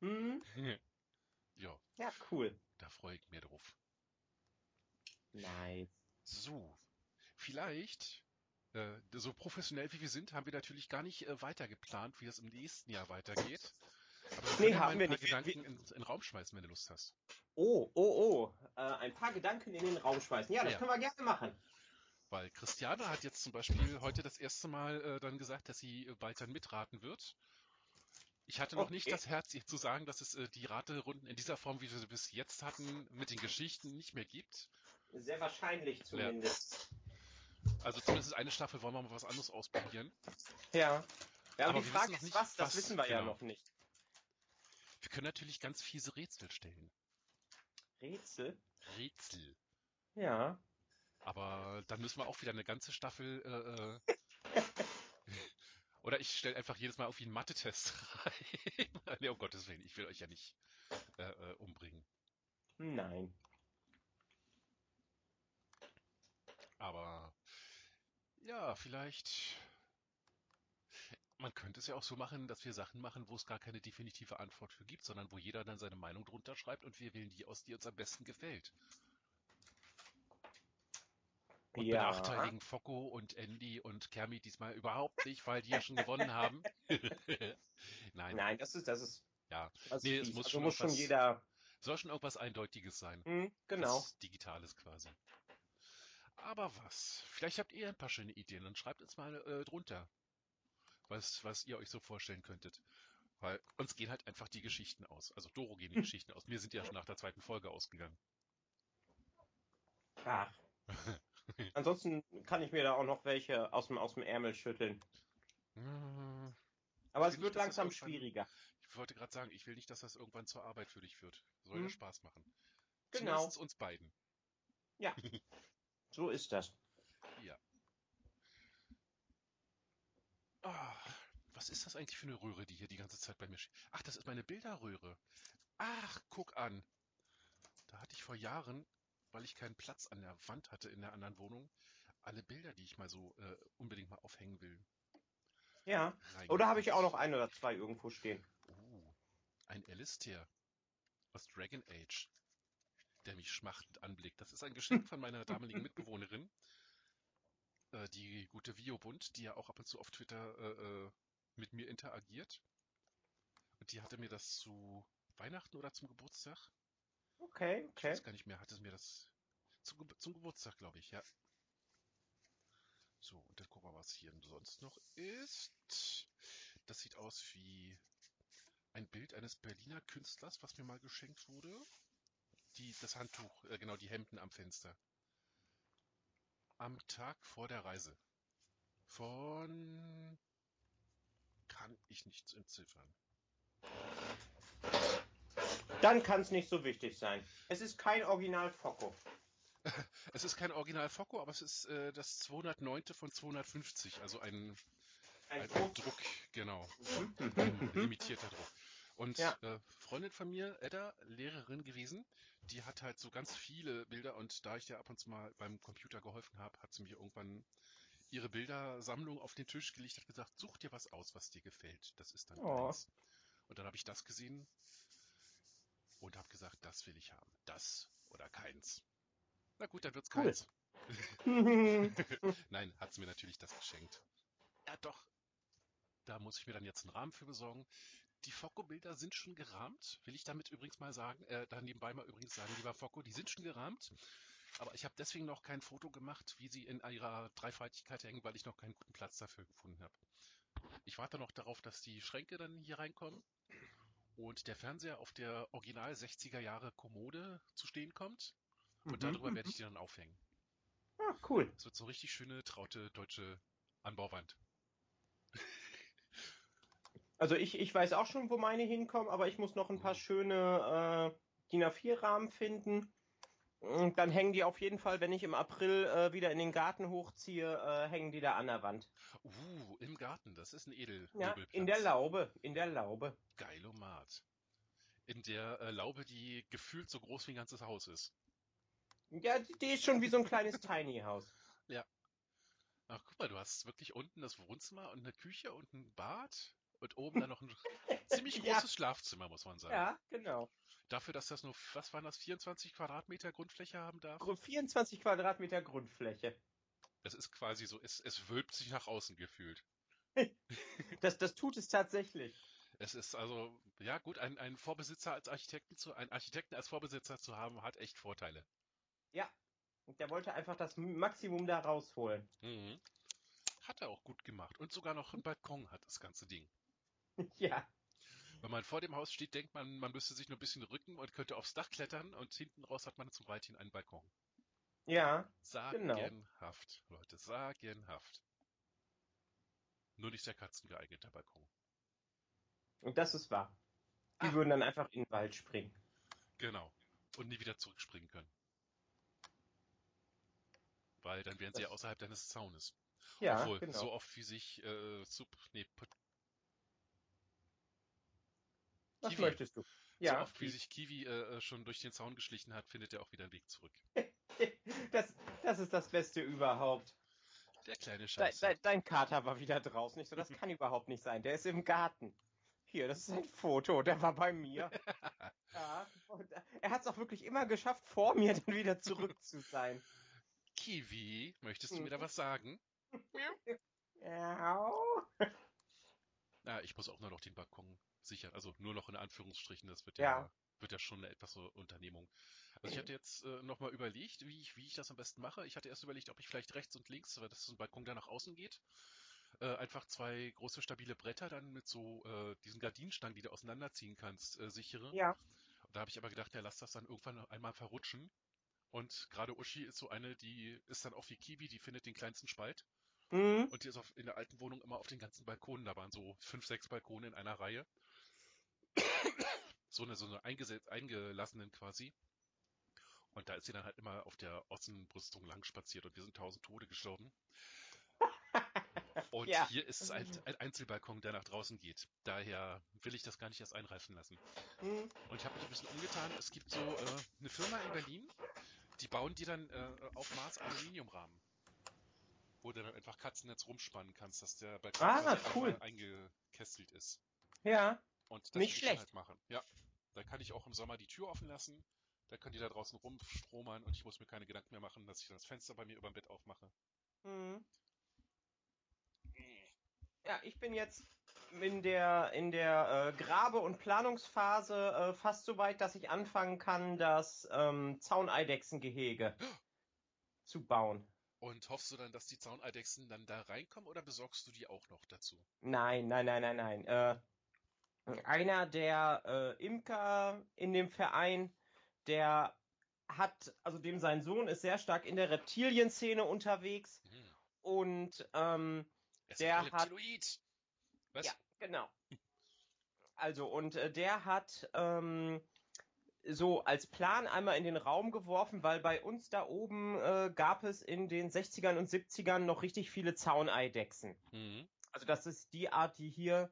[SPEAKER 1] hm?
[SPEAKER 2] ja,
[SPEAKER 1] Ja, cool.
[SPEAKER 2] da freue ich mich drauf.
[SPEAKER 1] Nice.
[SPEAKER 2] So, vielleicht, äh, so professionell wie wir sind, haben wir natürlich gar nicht äh, weiter geplant, wie das im nächsten Jahr weitergeht. Aber
[SPEAKER 1] Nee, haben
[SPEAKER 2] ein
[SPEAKER 1] wir
[SPEAKER 2] paar
[SPEAKER 1] nicht.
[SPEAKER 2] Gedanken in, in den Raum schmeißen, wenn du Lust hast.
[SPEAKER 1] Oh, oh, oh. Äh, ein paar Gedanken in den Raum schmeißen. Ja, das
[SPEAKER 2] Ja.
[SPEAKER 1] können wir gerne machen.
[SPEAKER 2] Weil Christiane hat jetzt zum Beispiel heute das erste Mal äh, dann gesagt, dass sie äh, bald dann mitraten wird. Ich hatte noch nicht
[SPEAKER 1] Okay.
[SPEAKER 2] das Herz, ihr zu sagen, dass es äh, die Raterunden in dieser Form, wie wir sie bis jetzt hatten, mit den Geschichten nicht mehr gibt.
[SPEAKER 1] Sehr wahrscheinlich zumindest.
[SPEAKER 2] Also zumindest eine Staffel wollen wir mal was anderes ausprobieren.
[SPEAKER 1] Ja. Ja,
[SPEAKER 2] Aber
[SPEAKER 1] aber die
[SPEAKER 2] wir
[SPEAKER 1] Frage ist
[SPEAKER 2] nicht,
[SPEAKER 1] was, das
[SPEAKER 2] was,
[SPEAKER 1] wissen wir ja
[SPEAKER 2] genau.
[SPEAKER 1] noch nicht.
[SPEAKER 2] Wir können natürlich ganz fiese Rätsel stellen.
[SPEAKER 1] Rätsel?
[SPEAKER 2] Rätsel.
[SPEAKER 1] Ja.
[SPEAKER 2] Aber dann müssen wir auch wieder eine ganze Staffel. Äh, äh, oder ich stelle einfach jedes Mal auf einen Mathe-Test rein. nee, um Gottes Willen, ich will euch ja nicht äh, äh, umbringen.
[SPEAKER 1] Nein.
[SPEAKER 2] Aber ja, vielleicht. Man könnte es ja auch so machen, dass wir Sachen machen, wo es gar keine definitive Antwort für gibt, sondern wo jeder dann seine Meinung drunter schreibt und wir wählen die aus, die uns am besten gefällt. Und
[SPEAKER 1] Ja.
[SPEAKER 2] benachteiligen Focko und Andy und Kermit diesmal überhaupt nicht, weil die ja schon gewonnen haben. Nein,
[SPEAKER 1] Nein, das ist, das ist.
[SPEAKER 2] Ja.
[SPEAKER 1] Ist
[SPEAKER 2] Nee, es muss
[SPEAKER 1] also
[SPEAKER 2] schon
[SPEAKER 1] muss schon jeder.
[SPEAKER 2] soll schon irgendwas Eindeutiges sein.
[SPEAKER 1] Hm, genau.
[SPEAKER 2] Was Digitales quasi. Aber was? Vielleicht habt ihr ein paar schöne Ideen, dann schreibt uns mal äh, drunter, was, was ihr euch so vorstellen könntet. Weil uns gehen halt einfach die Geschichten aus. Also Doro gehen die. Geschichten aus. Mir sind ja schon nach der zweiten Folge ausgegangen.
[SPEAKER 1] Ach. Ansonsten kann ich mir da auch noch welche aus dem, aus dem Ärmel schütteln.
[SPEAKER 2] Hm,
[SPEAKER 1] Aber es wird langsam schwieriger.
[SPEAKER 2] Ich wollte gerade sagen, ich will nicht, dass das irgendwann zur Arbeit für dich führt. Soll
[SPEAKER 1] Hm.
[SPEAKER 2] ja Spaß machen.
[SPEAKER 1] Genau.
[SPEAKER 2] Zumindest uns beiden.
[SPEAKER 1] So ist das.
[SPEAKER 2] Ah, was ist das eigentlich für eine Röhre, die hier die ganze Zeit bei mir steht? Ach, das ist meine Bilderröhre. Ach, guck an. Da hatte ich vor Jahren, weil ich keinen Platz an der Wand hatte in der anderen Wohnung, alle Bilder, die ich mal so äh, unbedingt mal aufhängen will.
[SPEAKER 1] Ja. Oder habe ich auch noch ein oder zwei irgendwo stehen?
[SPEAKER 2] Oh, ein Alistair aus Dragon Age, der mich schmachtend anblickt. Das ist ein Geschenk von meiner damaligen Mitbewohnerin, äh, die gute Viobund, die ja auch ab und zu auf Twitter äh, äh, mit mir interagiert. Und die hatte mir das zu Weihnachten oder zum Geburtstag?
[SPEAKER 1] Okay,
[SPEAKER 2] Ich
[SPEAKER 1] okay.
[SPEAKER 2] weiß gar nicht mehr, hatte es mir das zum, zum Geburtstag, glaube ich, ja. So, und dann gucken wir, was hier sonst noch ist. Das sieht aus wie ein Bild eines Berliner Künstlers, was mir mal geschenkt wurde. Die, das Handtuch, äh, genau, die Hemden am Fenster. Am Tag vor der Reise. Von kann ich nichts entziffern.
[SPEAKER 1] Dann kann es nicht so wichtig sein. Es ist kein Original Focco.
[SPEAKER 2] Es ist kein Original Focco, aber es ist äh, das 209. von 250, also ein,
[SPEAKER 1] Ein
[SPEAKER 2] ein,
[SPEAKER 1] Druck.
[SPEAKER 2] Druck, genau,
[SPEAKER 1] Mhm.
[SPEAKER 2] ein limitierter Druck. Und
[SPEAKER 1] Ja.
[SPEAKER 2] äh, Freundin von mir, Edda, Lehrerin gewesen, die hat halt so ganz viele Bilder und da ich ja ab und zu mal beim Computer geholfen habe, hat sie mir irgendwann ihre Bildersammlung auf den Tisch gelegt, hat gesagt, such dir was aus, was dir gefällt. Das ist dann
[SPEAKER 1] Oh.
[SPEAKER 2] Und dann habe ich das gesehen und habe gesagt, das will ich haben. Das oder keins. Na gut, dann wird's
[SPEAKER 1] Cool.
[SPEAKER 2] keins. Nein, hat sie mir natürlich das geschenkt. Ja, doch. Da muss ich mir dann jetzt einen Rahmen für besorgen. Die Focco-Bilder sind schon gerahmt, will ich damit übrigens mal sagen, äh, da nebenbei mal übrigens sagen, lieber Focco, die sind schon gerahmt. Aber ich habe deswegen noch kein Foto gemacht, wie sie in ihrer Dreifaltigkeit hängen, weil ich noch keinen guten Platz dafür gefunden habe. Ich warte noch darauf, dass die Schränke dann hier reinkommen und der Fernseher auf der Original 60er Jahre Kommode zu stehen kommt. Und darüber werde ich die dann aufhängen.
[SPEAKER 1] Ah, cool.
[SPEAKER 2] Es wird so richtig schöne, traute deutsche Anbauwand.
[SPEAKER 1] Also ich, ich weiß auch schon, wo meine hinkommen, aber ich muss noch ein paar schöne äh, DIN A4-Rahmen finden. Und dann hängen die auf jeden Fall, wenn ich im April äh, wieder in den Garten hochziehe, äh, hängen die da an der Wand.
[SPEAKER 2] Uh, im Garten, das ist ein Edel.
[SPEAKER 1] Ja, in der Laube, in der Laube.
[SPEAKER 2] Geilomat. In der äh, Laube, die gefühlt so groß wie ein ganzes Haus ist.
[SPEAKER 1] Ja, die, die ist schon wie so ein kleines Tiny House.
[SPEAKER 2] Ach, guck mal, du hast wirklich unten das Wohnzimmer und eine Küche und ein Bad und oben dann noch ein ziemlich
[SPEAKER 1] Ja.
[SPEAKER 2] großes Schlafzimmer, muss man sagen.
[SPEAKER 1] Ja, genau.
[SPEAKER 2] Dafür, dass das nur, was waren das, 24 Quadratmeter Grundfläche haben darf?
[SPEAKER 1] Gru- 24 Quadratmeter Grundfläche.
[SPEAKER 2] Das ist quasi so, es, es wölbt sich nach außen gefühlt.
[SPEAKER 1] Das, das tut es tatsächlich.
[SPEAKER 2] Es ist also, ja gut, ein, ein Vorbesitzer als Architekten zu, einen Architekten als Vorbesitzer zu haben, hat echt Vorteile.
[SPEAKER 1] Ja. Und der wollte einfach das Maximum da rausholen.
[SPEAKER 2] Mhm. Hat er auch gut gemacht. Und sogar noch einen Balkon hat das ganze Ding.
[SPEAKER 1] ja.
[SPEAKER 2] Wenn man vor dem Haus steht, denkt man, man müsste sich nur ein bisschen rücken und könnte aufs Dach klettern und hinten raus hat man zum Weithin einen Balkon.
[SPEAKER 1] Ja. Genau.
[SPEAKER 2] Sagenhaft, Leute, sagenhaft. Nur nicht der Katzen geeigneter Balkon.
[SPEAKER 1] Und das ist wahr. Die
[SPEAKER 2] Ah.
[SPEAKER 1] würden dann einfach in den Wald springen.
[SPEAKER 2] Genau. Und nie wieder zurückspringen können. Weil dann wären sie ja außerhalb deines Zaunes.
[SPEAKER 1] Ja,
[SPEAKER 2] Obwohl,
[SPEAKER 1] genau.
[SPEAKER 2] so oft wie sich äh, Sub, nee,
[SPEAKER 1] Was
[SPEAKER 2] Kiwi.
[SPEAKER 1] möchtest du?
[SPEAKER 2] so
[SPEAKER 1] Ja,
[SPEAKER 2] oft wie sich Kiwi äh, schon durch den Zaun geschlichen hat, findet er auch wieder einen Weg zurück.
[SPEAKER 1] das, das ist das Beste überhaupt.
[SPEAKER 2] Der kleine
[SPEAKER 1] Dein,
[SPEAKER 2] Scheiß.
[SPEAKER 1] dein, dein Kater war wieder draußen. Ich so, das kann überhaupt nicht sein. Der ist im Garten. Hier, das ist ein Foto. Der war bei mir. ja, und er hat es auch wirklich immer geschafft, vor mir dann wieder zurück zu sein.
[SPEAKER 2] Kiwi, möchtest du
[SPEAKER 1] Mhm.
[SPEAKER 2] mir da was sagen?
[SPEAKER 1] Ja.
[SPEAKER 2] Na, ich muss auch nur noch den Balkon sichern. Also nur noch in Anführungsstrichen, das wird ja,
[SPEAKER 1] Ja.
[SPEAKER 2] wird ja schon eine etwas so Unternehmung. Also ich hatte jetzt äh, nochmal überlegt, wie ich, wie ich das am besten mache. Ich hatte erst überlegt, ob ich vielleicht rechts und links, weil das so ein Balkon, der nach außen geht, äh, einfach zwei große stabile Bretter dann mit so äh, diesen Gardinenstangen, die du auseinanderziehen kannst, äh, sichere.
[SPEAKER 1] Ja.
[SPEAKER 2] Da habe ich aber gedacht, ja, lass das dann irgendwann noch einmal verrutschen. Und gerade Uschi ist so eine, die ist dann auch wie Kiwi, die findet den kleinsten Spalt.
[SPEAKER 1] Mhm.
[SPEAKER 2] Und die ist auf, in der alten Wohnung immer auf den ganzen Balkonen. Da waren so fünf, sechs Balkone in einer Reihe. So eine, so eine eingesetzt, eingelassenen quasi. Und da ist sie dann halt immer auf der Ossenbrüstung lang spaziert und wir sind tausend Tode gestorben. Und
[SPEAKER 1] Ja.
[SPEAKER 2] hier ist ein, ein Einzelbalkon, der nach draußen geht. Daher will ich das gar nicht erst einreifen lassen.
[SPEAKER 1] Mhm.
[SPEAKER 2] Und ich habe mich ein bisschen umgetan. Es gibt so äh, eine Firma in Berlin, die bauen die dann äh, auf Maß Aluminiumrahmen. Wo du dann einfach Katzennetz rumspannen kannst, dass der Balkon
[SPEAKER 1] Ah, cool.
[SPEAKER 2] eingekästelt ist.
[SPEAKER 1] Ja.
[SPEAKER 2] Und das
[SPEAKER 1] Nicht schlecht.
[SPEAKER 2] halt machen. Ja. Da kann ich auch im Sommer die Tür offen lassen. Da können die da draußen rumstromern und ich muss mir keine Gedanken mehr machen, dass ich das Fenster bei mir über dem Bett aufmache.
[SPEAKER 1] Mhm. Ja, ich bin jetzt in der, in der äh, Grabe- und Planungsphase äh, fast so weit, dass ich anfangen kann, das ähm, Zauneidechsengehege zu bauen.
[SPEAKER 2] Und hoffst du dann, dass die Zauneidechsen dann da reinkommen oder besorgst du die auch noch dazu?
[SPEAKER 1] Nein, nein, nein, nein, nein. Äh, einer der äh, Imker in dem Verein, der hat, also dem sein Sohn ist sehr stark in der Reptilienszene unterwegs
[SPEAKER 2] Hm.
[SPEAKER 1] und ähm,
[SPEAKER 2] ist
[SPEAKER 1] Der
[SPEAKER 2] ein
[SPEAKER 1] hat-
[SPEAKER 2] Reptiloid. Was?
[SPEAKER 1] Ja, genau. Also, und äh, der hat ähm, so als Plan einmal in den Raum geworfen, weil bei uns da oben äh, gab es in den 60ern und 70ern noch richtig viele Zauneidechsen.
[SPEAKER 2] Mhm.
[SPEAKER 1] Also das ist die Art, die hier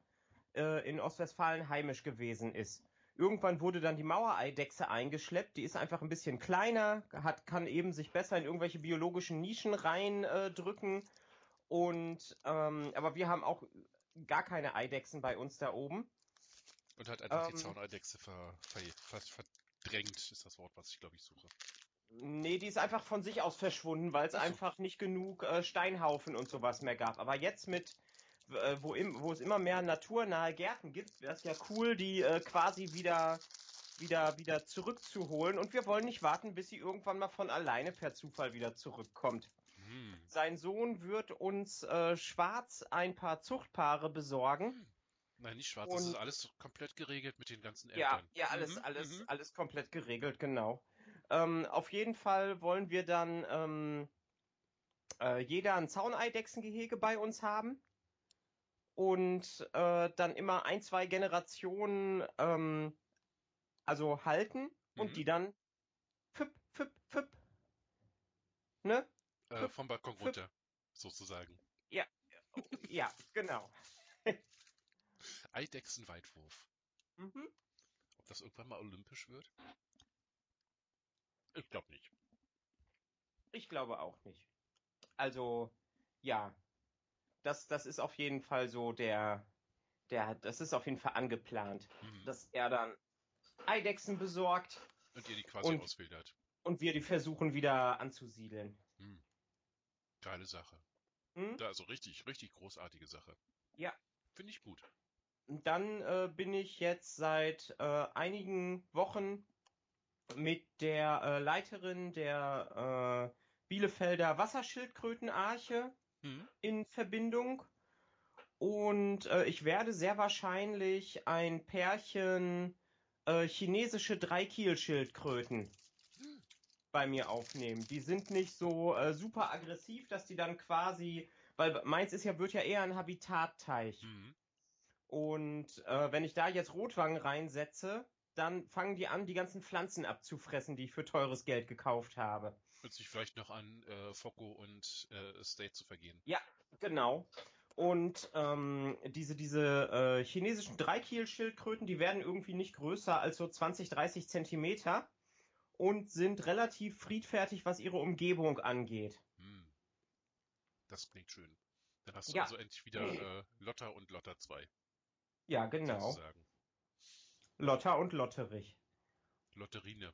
[SPEAKER 1] äh, in Ostwestfalen heimisch gewesen ist. Irgendwann wurde dann die Mauereidechse eingeschleppt. Die ist einfach ein bisschen kleiner, hat, kann eben sich besser in irgendwelche biologischen Nischen reindrücken. Äh, und ähm, aber wir haben auch gar keine Eidechsen bei uns da oben.
[SPEAKER 2] Und hat einfach
[SPEAKER 1] Ähm.
[SPEAKER 2] die Zauneidechse ver, ver, ver, verdrängt, ist das Wort, was ich glaube ich suche.
[SPEAKER 1] Nee, die ist einfach von sich aus verschwunden, weil es
[SPEAKER 2] so.
[SPEAKER 1] einfach nicht genug äh, Steinhaufen und sowas mehr gab. Aber jetzt mit, wo, im, wo es immer mehr naturnahe Gärten gibt, wäre es ja cool, die äh, quasi wieder, wieder, wieder zurückzuholen. Und wir wollen nicht warten, bis sie irgendwann mal von alleine per Zufall wieder zurückkommt.
[SPEAKER 2] Hm.
[SPEAKER 1] Sein Sohn wird uns äh, schwarz ein paar Zuchtpaare besorgen.
[SPEAKER 2] Nein, nicht schwarz, das
[SPEAKER 1] Und-
[SPEAKER 2] ist alles komplett geregelt mit den ganzen
[SPEAKER 1] Ja,
[SPEAKER 2] Eltern.
[SPEAKER 1] ja, alles,
[SPEAKER 2] Mhm,
[SPEAKER 1] alles,
[SPEAKER 2] mhm.
[SPEAKER 1] alles komplett geregelt, genau. Ähm, auf jeden Fall wollen wir dann ähm, äh, jeder ein Zauneidechsengehege bei uns haben und äh, dann immer ein, zwei Generationen ähm, also halten und
[SPEAKER 2] Mhm.
[SPEAKER 1] die dann füpp, füpp, füpp. Ne?
[SPEAKER 2] Äh, vom Balkon
[SPEAKER 1] Fünf-
[SPEAKER 2] runter, sozusagen.
[SPEAKER 1] Ja, genau.
[SPEAKER 2] Eidechsenweitwurf.
[SPEAKER 1] Mhm.
[SPEAKER 2] Ob das irgendwann mal olympisch wird? Ich glaube nicht.
[SPEAKER 1] Ich glaube auch nicht. Also, ja. Das, das ist auf jeden Fall so der, der, das ist auf jeden Fall angeplant,
[SPEAKER 2] Mhm.
[SPEAKER 1] dass er dann Eidechsen besorgt
[SPEAKER 2] Und ihr die quasi
[SPEAKER 1] und-
[SPEAKER 2] auswildert.
[SPEAKER 1] und wir die versuchen wieder anzusiedeln.
[SPEAKER 2] Hm. Geile Sache.
[SPEAKER 1] Hm?
[SPEAKER 2] Da, also richtig, richtig großartige Sache.
[SPEAKER 1] Ja.
[SPEAKER 2] Finde ich gut.
[SPEAKER 1] Dann äh, bin ich jetzt seit äh, einigen Wochen mit der äh, Leiterin der äh, Bielefelder Wasserschildkrötenarche
[SPEAKER 2] Hm.
[SPEAKER 1] in Verbindung. Und äh, ich werde sehr wahrscheinlich ein Pärchen äh, chinesische Dreikielschildkröten bei mir aufnehmen. Die sind nicht so äh, super aggressiv, dass die dann quasi, weil meins ist ja, wird ja eher ein Habitatteich.
[SPEAKER 2] Hm.
[SPEAKER 1] Und äh, wenn ich da jetzt Rotwangen reinsetze, dann fangen die an, die ganzen Pflanzen abzufressen, die ich für teures Geld gekauft habe.
[SPEAKER 2] Und sich vielleicht noch an äh, Focko und äh, State zu vergehen.
[SPEAKER 1] Genau. Und ähm, diese, diese äh, chinesischen Dreikielschildkröten, die werden irgendwie nicht größer als so 20, 30 Zentimeter und sind relativ friedfertig, was ihre Umgebung angeht.
[SPEAKER 2] Hm. Das klingt schön. Dann hast du
[SPEAKER 1] Ja.
[SPEAKER 2] also endlich wieder äh, Lotta und Lotta 2,
[SPEAKER 1] Ja, genau.
[SPEAKER 2] sozusagen.
[SPEAKER 1] Lotta und Lotterich.
[SPEAKER 2] Lotterine.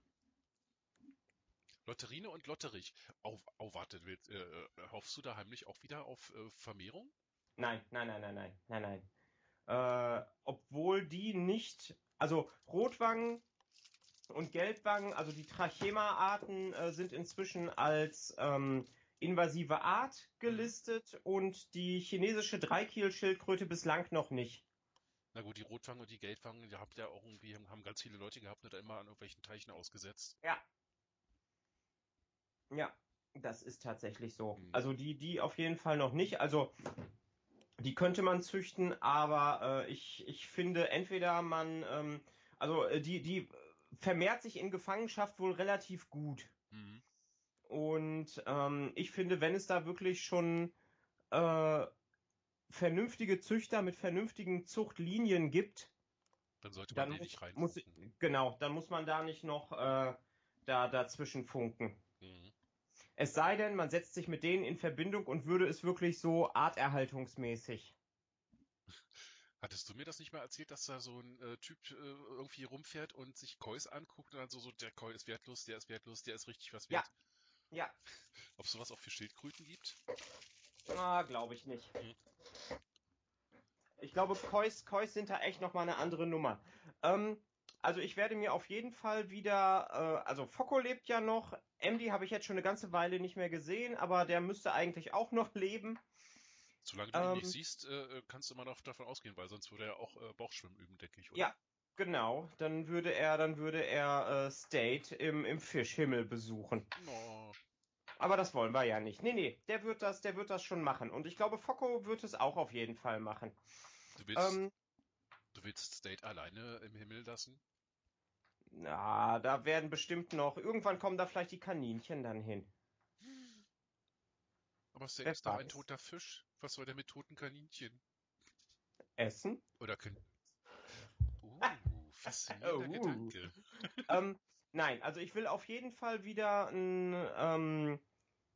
[SPEAKER 2] Lotterine und Lotterich. Oh, oh warte, willst, äh, äh, hoffst du da heimlich auch wieder auf äh, Vermehrung?
[SPEAKER 1] Nein, nein, nein, nein, nein, nein, nein. Äh, obwohl die nicht, also Rotwangen und Gelbwangen, also die Trachema-Arten äh, sind inzwischen als ähm, invasive Art gelistet und die chinesische Dreikielschildkröte bislang noch nicht.
[SPEAKER 2] Na gut, die Rotwangen und die Gelbwangen, die habt ja auch irgendwie, haben ganz viele Leute gehabt und da immer an irgendwelchen Teichen ausgesetzt.
[SPEAKER 1] Ja, das ist tatsächlich so.
[SPEAKER 2] Hm.
[SPEAKER 1] Also die, die auf jeden Fall noch nicht. Also die könnte man züchten, aber äh, ich, ich finde entweder man, ähm, also äh, die, die vermehrt sich in Gefangenschaft wohl relativ gut.
[SPEAKER 2] Mhm.
[SPEAKER 1] Und ähm, ich finde, wenn es da wirklich schon äh, vernünftige Züchter mit vernünftigen Zuchtlinien gibt,
[SPEAKER 2] Dann sollte
[SPEAKER 1] dann
[SPEAKER 2] man die
[SPEAKER 1] muss,
[SPEAKER 2] nicht
[SPEAKER 1] muss
[SPEAKER 2] reinfunken.
[SPEAKER 1] genau, dann muss man da nicht noch äh, da dazwischen funken.
[SPEAKER 2] Mhm.
[SPEAKER 1] Es sei denn, man setzt sich mit denen in Verbindung und würde es wirklich so arterhaltungsmäßig.
[SPEAKER 2] Hattest du mir das nicht mal erzählt, dass da so ein äh, Typ äh, irgendwie rumfährt und sich Kois anguckt und dann so, so, der Koi ist wertlos, der ist wertlos, der ist richtig was
[SPEAKER 1] Ja.
[SPEAKER 2] wert?
[SPEAKER 1] Ja,
[SPEAKER 2] Ob es sowas auch für Schildkröten gibt?
[SPEAKER 1] ah, glaube ich nicht.
[SPEAKER 2] Hm.
[SPEAKER 1] Ich glaube, Kois, Kois sind da echt nochmal eine andere Nummer. Ähm, also ich werde mir auf jeden Fall wieder, äh, also Focko lebt ja noch, MD habe ich jetzt schon eine ganze Weile nicht mehr gesehen, aber der müsste eigentlich auch noch leben.
[SPEAKER 2] Solange du ihn
[SPEAKER 1] Ähm.
[SPEAKER 2] nicht siehst, äh, kannst du immer noch davon ausgehen, weil sonst würde er auch äh, Bauchschwimmen üben, denke ich, oder?
[SPEAKER 1] Ja. Genau, dann würde er, dann würde er äh, State im, im Fischhimmel besuchen.
[SPEAKER 2] Oh,
[SPEAKER 1] Aber das wollen wir ja nicht. Nee, nee, der wird das, der wird das schon machen. Und ich glaube, Focko wird es auch auf jeden Fall machen.
[SPEAKER 2] du willst,
[SPEAKER 1] Ähm,
[SPEAKER 2] du willst State alleine im Himmel lassen?
[SPEAKER 1] na, da werden bestimmt noch, irgendwann kommen da vielleicht die Kaninchen dann hin.
[SPEAKER 2] Aber State ist doch ein toter Fisch. Was soll der mit toten Kaninchen?
[SPEAKER 1] Essen?
[SPEAKER 2] Oder können... Uh, faszinierender
[SPEAKER 1] Oh.
[SPEAKER 2] Gedanke.
[SPEAKER 1] ähm, nein, also ich will auf jeden Fall wieder ein, ähm,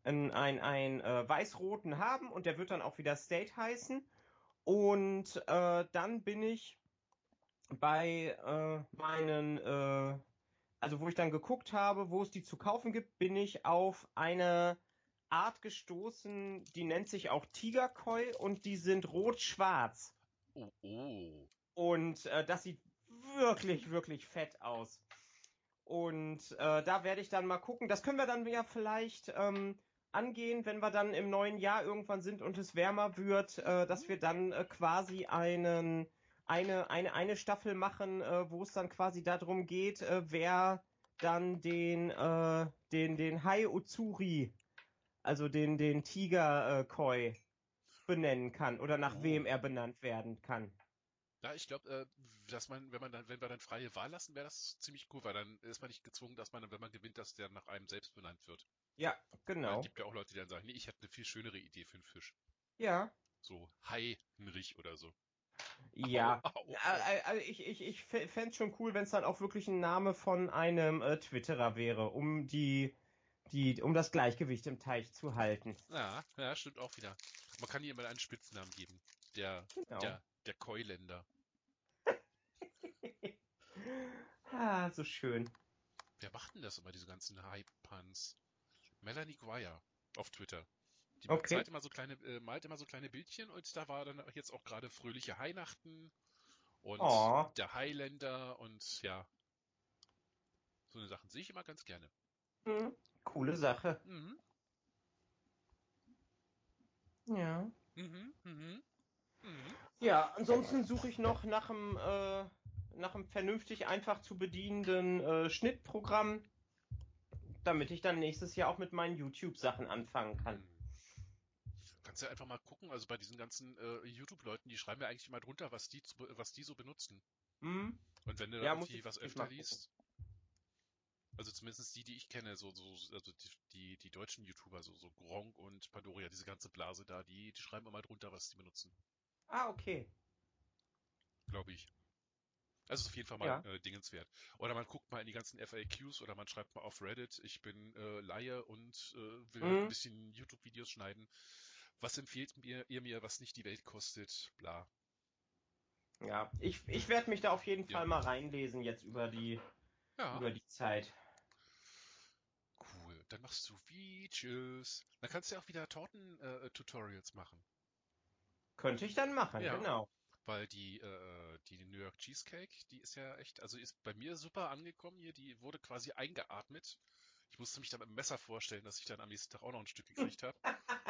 [SPEAKER 1] ein, ein, ein äh, weiß-roten haben und der wird dann auch wieder State heißen. Und äh, dann bin ich bei äh, meinen, äh, also wo ich dann geguckt habe, wo es die zu kaufen gibt, bin ich auf eine Art gestoßen, die nennt sich auch Tigerkoi und die sind rot-schwarz.
[SPEAKER 2] Oh, oh.
[SPEAKER 1] Und äh, das sieht wirklich, wirklich fett aus. Und äh, da werde ich dann mal gucken. Das können wir dann ja vielleicht ähm, angehen, wenn wir dann im neuen Jahr irgendwann sind und es wärmer wird, äh, dass wir dann äh, quasi einen eine, eine, eine Staffel machen, äh, wo es dann quasi darum geht, äh, wer dann den, äh, den, den Hai Uzuri, also den, den Tiger äh, Koi benennen kann oder nach
[SPEAKER 2] Oh.
[SPEAKER 1] wem er benannt werden kann.
[SPEAKER 2] Ja, ich glaube, äh, dass man, wenn man dann, wenn wir dann freie Wahl lassen, wäre das ziemlich cool, weil dann ist man nicht gezwungen, dass man, wenn man gewinnt, dass der nach einem selbst benannt wird.
[SPEAKER 1] Ja, genau.
[SPEAKER 2] Es gibt ja auch Leute, die dann sagen, nee, ich hätte eine viel schönere Idee für einen Fisch.
[SPEAKER 1] Ja.
[SPEAKER 2] So Heinrich oder so.
[SPEAKER 1] Ja.
[SPEAKER 2] Au, au, au.
[SPEAKER 1] Ich, ich, ich fände es schon cool, wenn es dann auch wirklich ein Name von einem äh, Twitterer wäre, um die, die, um das Gleichgewicht im Teich zu halten.
[SPEAKER 2] Ja, ja, stimmt auch wieder. Man kann ihm mal einen Spitznamen geben. Der,
[SPEAKER 1] Genau.
[SPEAKER 2] der, der Keuländer.
[SPEAKER 1] Ah, so schön.
[SPEAKER 2] Wer macht denn das immer, diese ganzen Hype-Puns? Melanie Guire auf Twitter. Die
[SPEAKER 1] Okay.
[SPEAKER 2] malt immer so kleine, äh, malt immer so kleine Bildchen und da war dann jetzt auch gerade fröhliche Weihnachten und
[SPEAKER 1] Oh.
[SPEAKER 2] der Highlander und ja. So eine Sachen sehe ich immer ganz gerne.
[SPEAKER 1] Hm, coole Sache.
[SPEAKER 2] Mhm,
[SPEAKER 1] Ja.
[SPEAKER 2] mhm, mhm, mhm.
[SPEAKER 1] Ja, ansonsten suche ich noch nach einem, äh, nach einem vernünftig einfach zu bedienenden äh, Schnittprogramm, damit ich dann nächstes Jahr auch mit meinen YouTube-Sachen anfangen kann.
[SPEAKER 2] Kannst ja einfach mal gucken, also bei diesen ganzen äh, YouTube-Leuten, die schreiben ja eigentlich immer drunter, was die, zu, was die so benutzen.
[SPEAKER 1] Hm?
[SPEAKER 2] Und wenn du
[SPEAKER 1] Ja,
[SPEAKER 2] da irgendwie was öfter liest, also zumindest die, die ich kenne, so, so, also die, die, die deutschen YouTuber, so, so Gronk und Pandoria, diese ganze Blase da, die, die schreiben immer drunter, was die benutzen,
[SPEAKER 1] Ah, okay.
[SPEAKER 2] glaube ich. Also ist auf jeden Fall mal
[SPEAKER 1] Ja.
[SPEAKER 2] äh, dingenswert. Oder man guckt mal in die ganzen FAQs oder man schreibt mal auf Reddit, ich bin äh, Laie und äh, will halt
[SPEAKER 1] Mhm.
[SPEAKER 2] ein bisschen YouTube-Videos schneiden. Was empfiehlt mir, ihr mir, was nicht die Welt kostet? Bla.
[SPEAKER 1] Ja, ich, ich werde mich da auf jeden
[SPEAKER 2] Ja.
[SPEAKER 1] Fall mal reinlesen jetzt über die,
[SPEAKER 2] Ja.
[SPEAKER 1] über die Zeit.
[SPEAKER 2] Cool. Dann machst du Videos. Dann kannst du ja auch wieder Torten-Tutorials machen.
[SPEAKER 1] Könnte ich dann machen,
[SPEAKER 2] Ja.
[SPEAKER 1] genau.
[SPEAKER 2] Weil die, äh, die New York Cheesecake, die ist ja echt, also ist bei mir super angekommen hier, die wurde quasi eingeatmet. Ich musste mich dann mit dem Messer vorstellen, dass ich dann am nächsten Tag auch noch ein Stück gekriegt habe.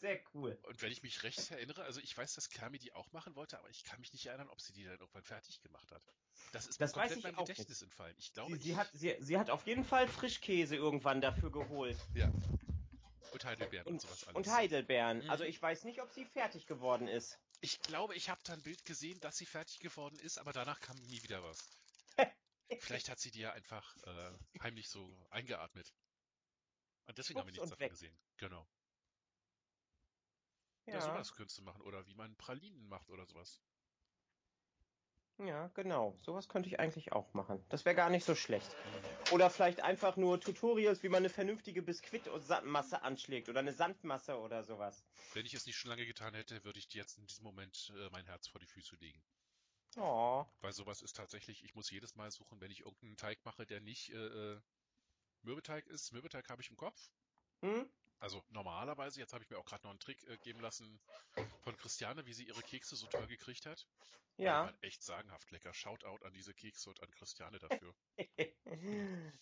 [SPEAKER 1] Sehr cool.
[SPEAKER 2] Und wenn ich mich recht erinnere, also ich weiß, dass Kermi die auch machen wollte, aber ich kann mich nicht erinnern, ob sie die dann irgendwann fertig gemacht hat. Das ist
[SPEAKER 1] Das
[SPEAKER 2] mir
[SPEAKER 1] weiß
[SPEAKER 2] komplett
[SPEAKER 1] ich
[SPEAKER 2] meinem
[SPEAKER 1] auch
[SPEAKER 2] Gedächtnis entfallen. Ich glaube,
[SPEAKER 1] Sie, sie,
[SPEAKER 2] ich,
[SPEAKER 1] hat, sie, sie hat auf jeden Fall Frischkäse irgendwann dafür geholt.
[SPEAKER 2] und Heidelbeeren und,
[SPEAKER 1] Und,
[SPEAKER 2] sowas alles.
[SPEAKER 1] und Heidelbeeren.
[SPEAKER 2] Mhm.
[SPEAKER 1] Also ich weiß nicht, ob sie fertig geworden ist.
[SPEAKER 2] Ich glaube, ich habe da ein Bild gesehen, dass sie fertig geworden ist, aber danach kam nie wieder was. Vielleicht hat sie die ja einfach äh, heimlich so eingeatmet. Und deswegen haben wir nichts davon
[SPEAKER 1] weg.
[SPEAKER 2] gesehen. Genau. Ja.
[SPEAKER 1] Ja,
[SPEAKER 2] sowas könntest du machen. Oder wie man Pralinen macht oder sowas.
[SPEAKER 1] Ja, genau. Sowas könnte ich eigentlich auch machen. Das wäre gar nicht so schlecht. Oder vielleicht einfach nur Tutorials, wie man eine vernünftige Biskuitmasse anschlägt oder eine Sandmasse oder sowas.
[SPEAKER 2] Wenn ich es nicht schon lange getan hätte, würde ich dir jetzt in diesem Moment äh, mein Herz vor die Füße legen.
[SPEAKER 1] Oh.
[SPEAKER 2] Weil sowas ist tatsächlich, ich muss jedes Mal suchen, wenn ich irgendeinen Teig mache, der nicht äh, äh Mürbeteig ist. Mürbeteig habe ich im Kopf.
[SPEAKER 1] Hm?
[SPEAKER 2] Also normalerweise, jetzt habe ich mir auch gerade noch einen Trick äh, geben lassen von Christiane, wie sie ihre Kekse so toll gekriegt hat.
[SPEAKER 1] Ja.
[SPEAKER 2] Waren echt sagenhaft lecker. Shoutout an diese Kekse und an Christiane dafür.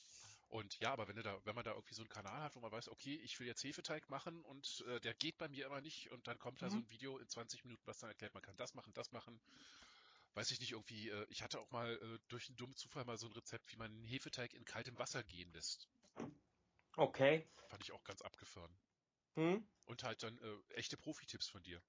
[SPEAKER 2] und ja, aber wenn, du da, wenn man da irgendwie so einen Kanal hat, wo man weiß, okay, ich will jetzt Hefeteig machen und äh, der geht bei mir immer nicht und dann kommt da so
[SPEAKER 1] Mhm.
[SPEAKER 2] ein Video in 20 Minuten, was dann erklärt, man kann das machen, das machen. Weiß ich nicht, irgendwie, äh, ich hatte auch mal äh, durch einen dummen Zufall mal so ein Rezept, wie man einen Hefeteig in kaltem Wasser gehen lässt.
[SPEAKER 1] Okay.
[SPEAKER 2] Fand ich auch ganz abgefahren.
[SPEAKER 1] Hm?
[SPEAKER 2] Und halt dann äh, echte Profi-Tipps von dir.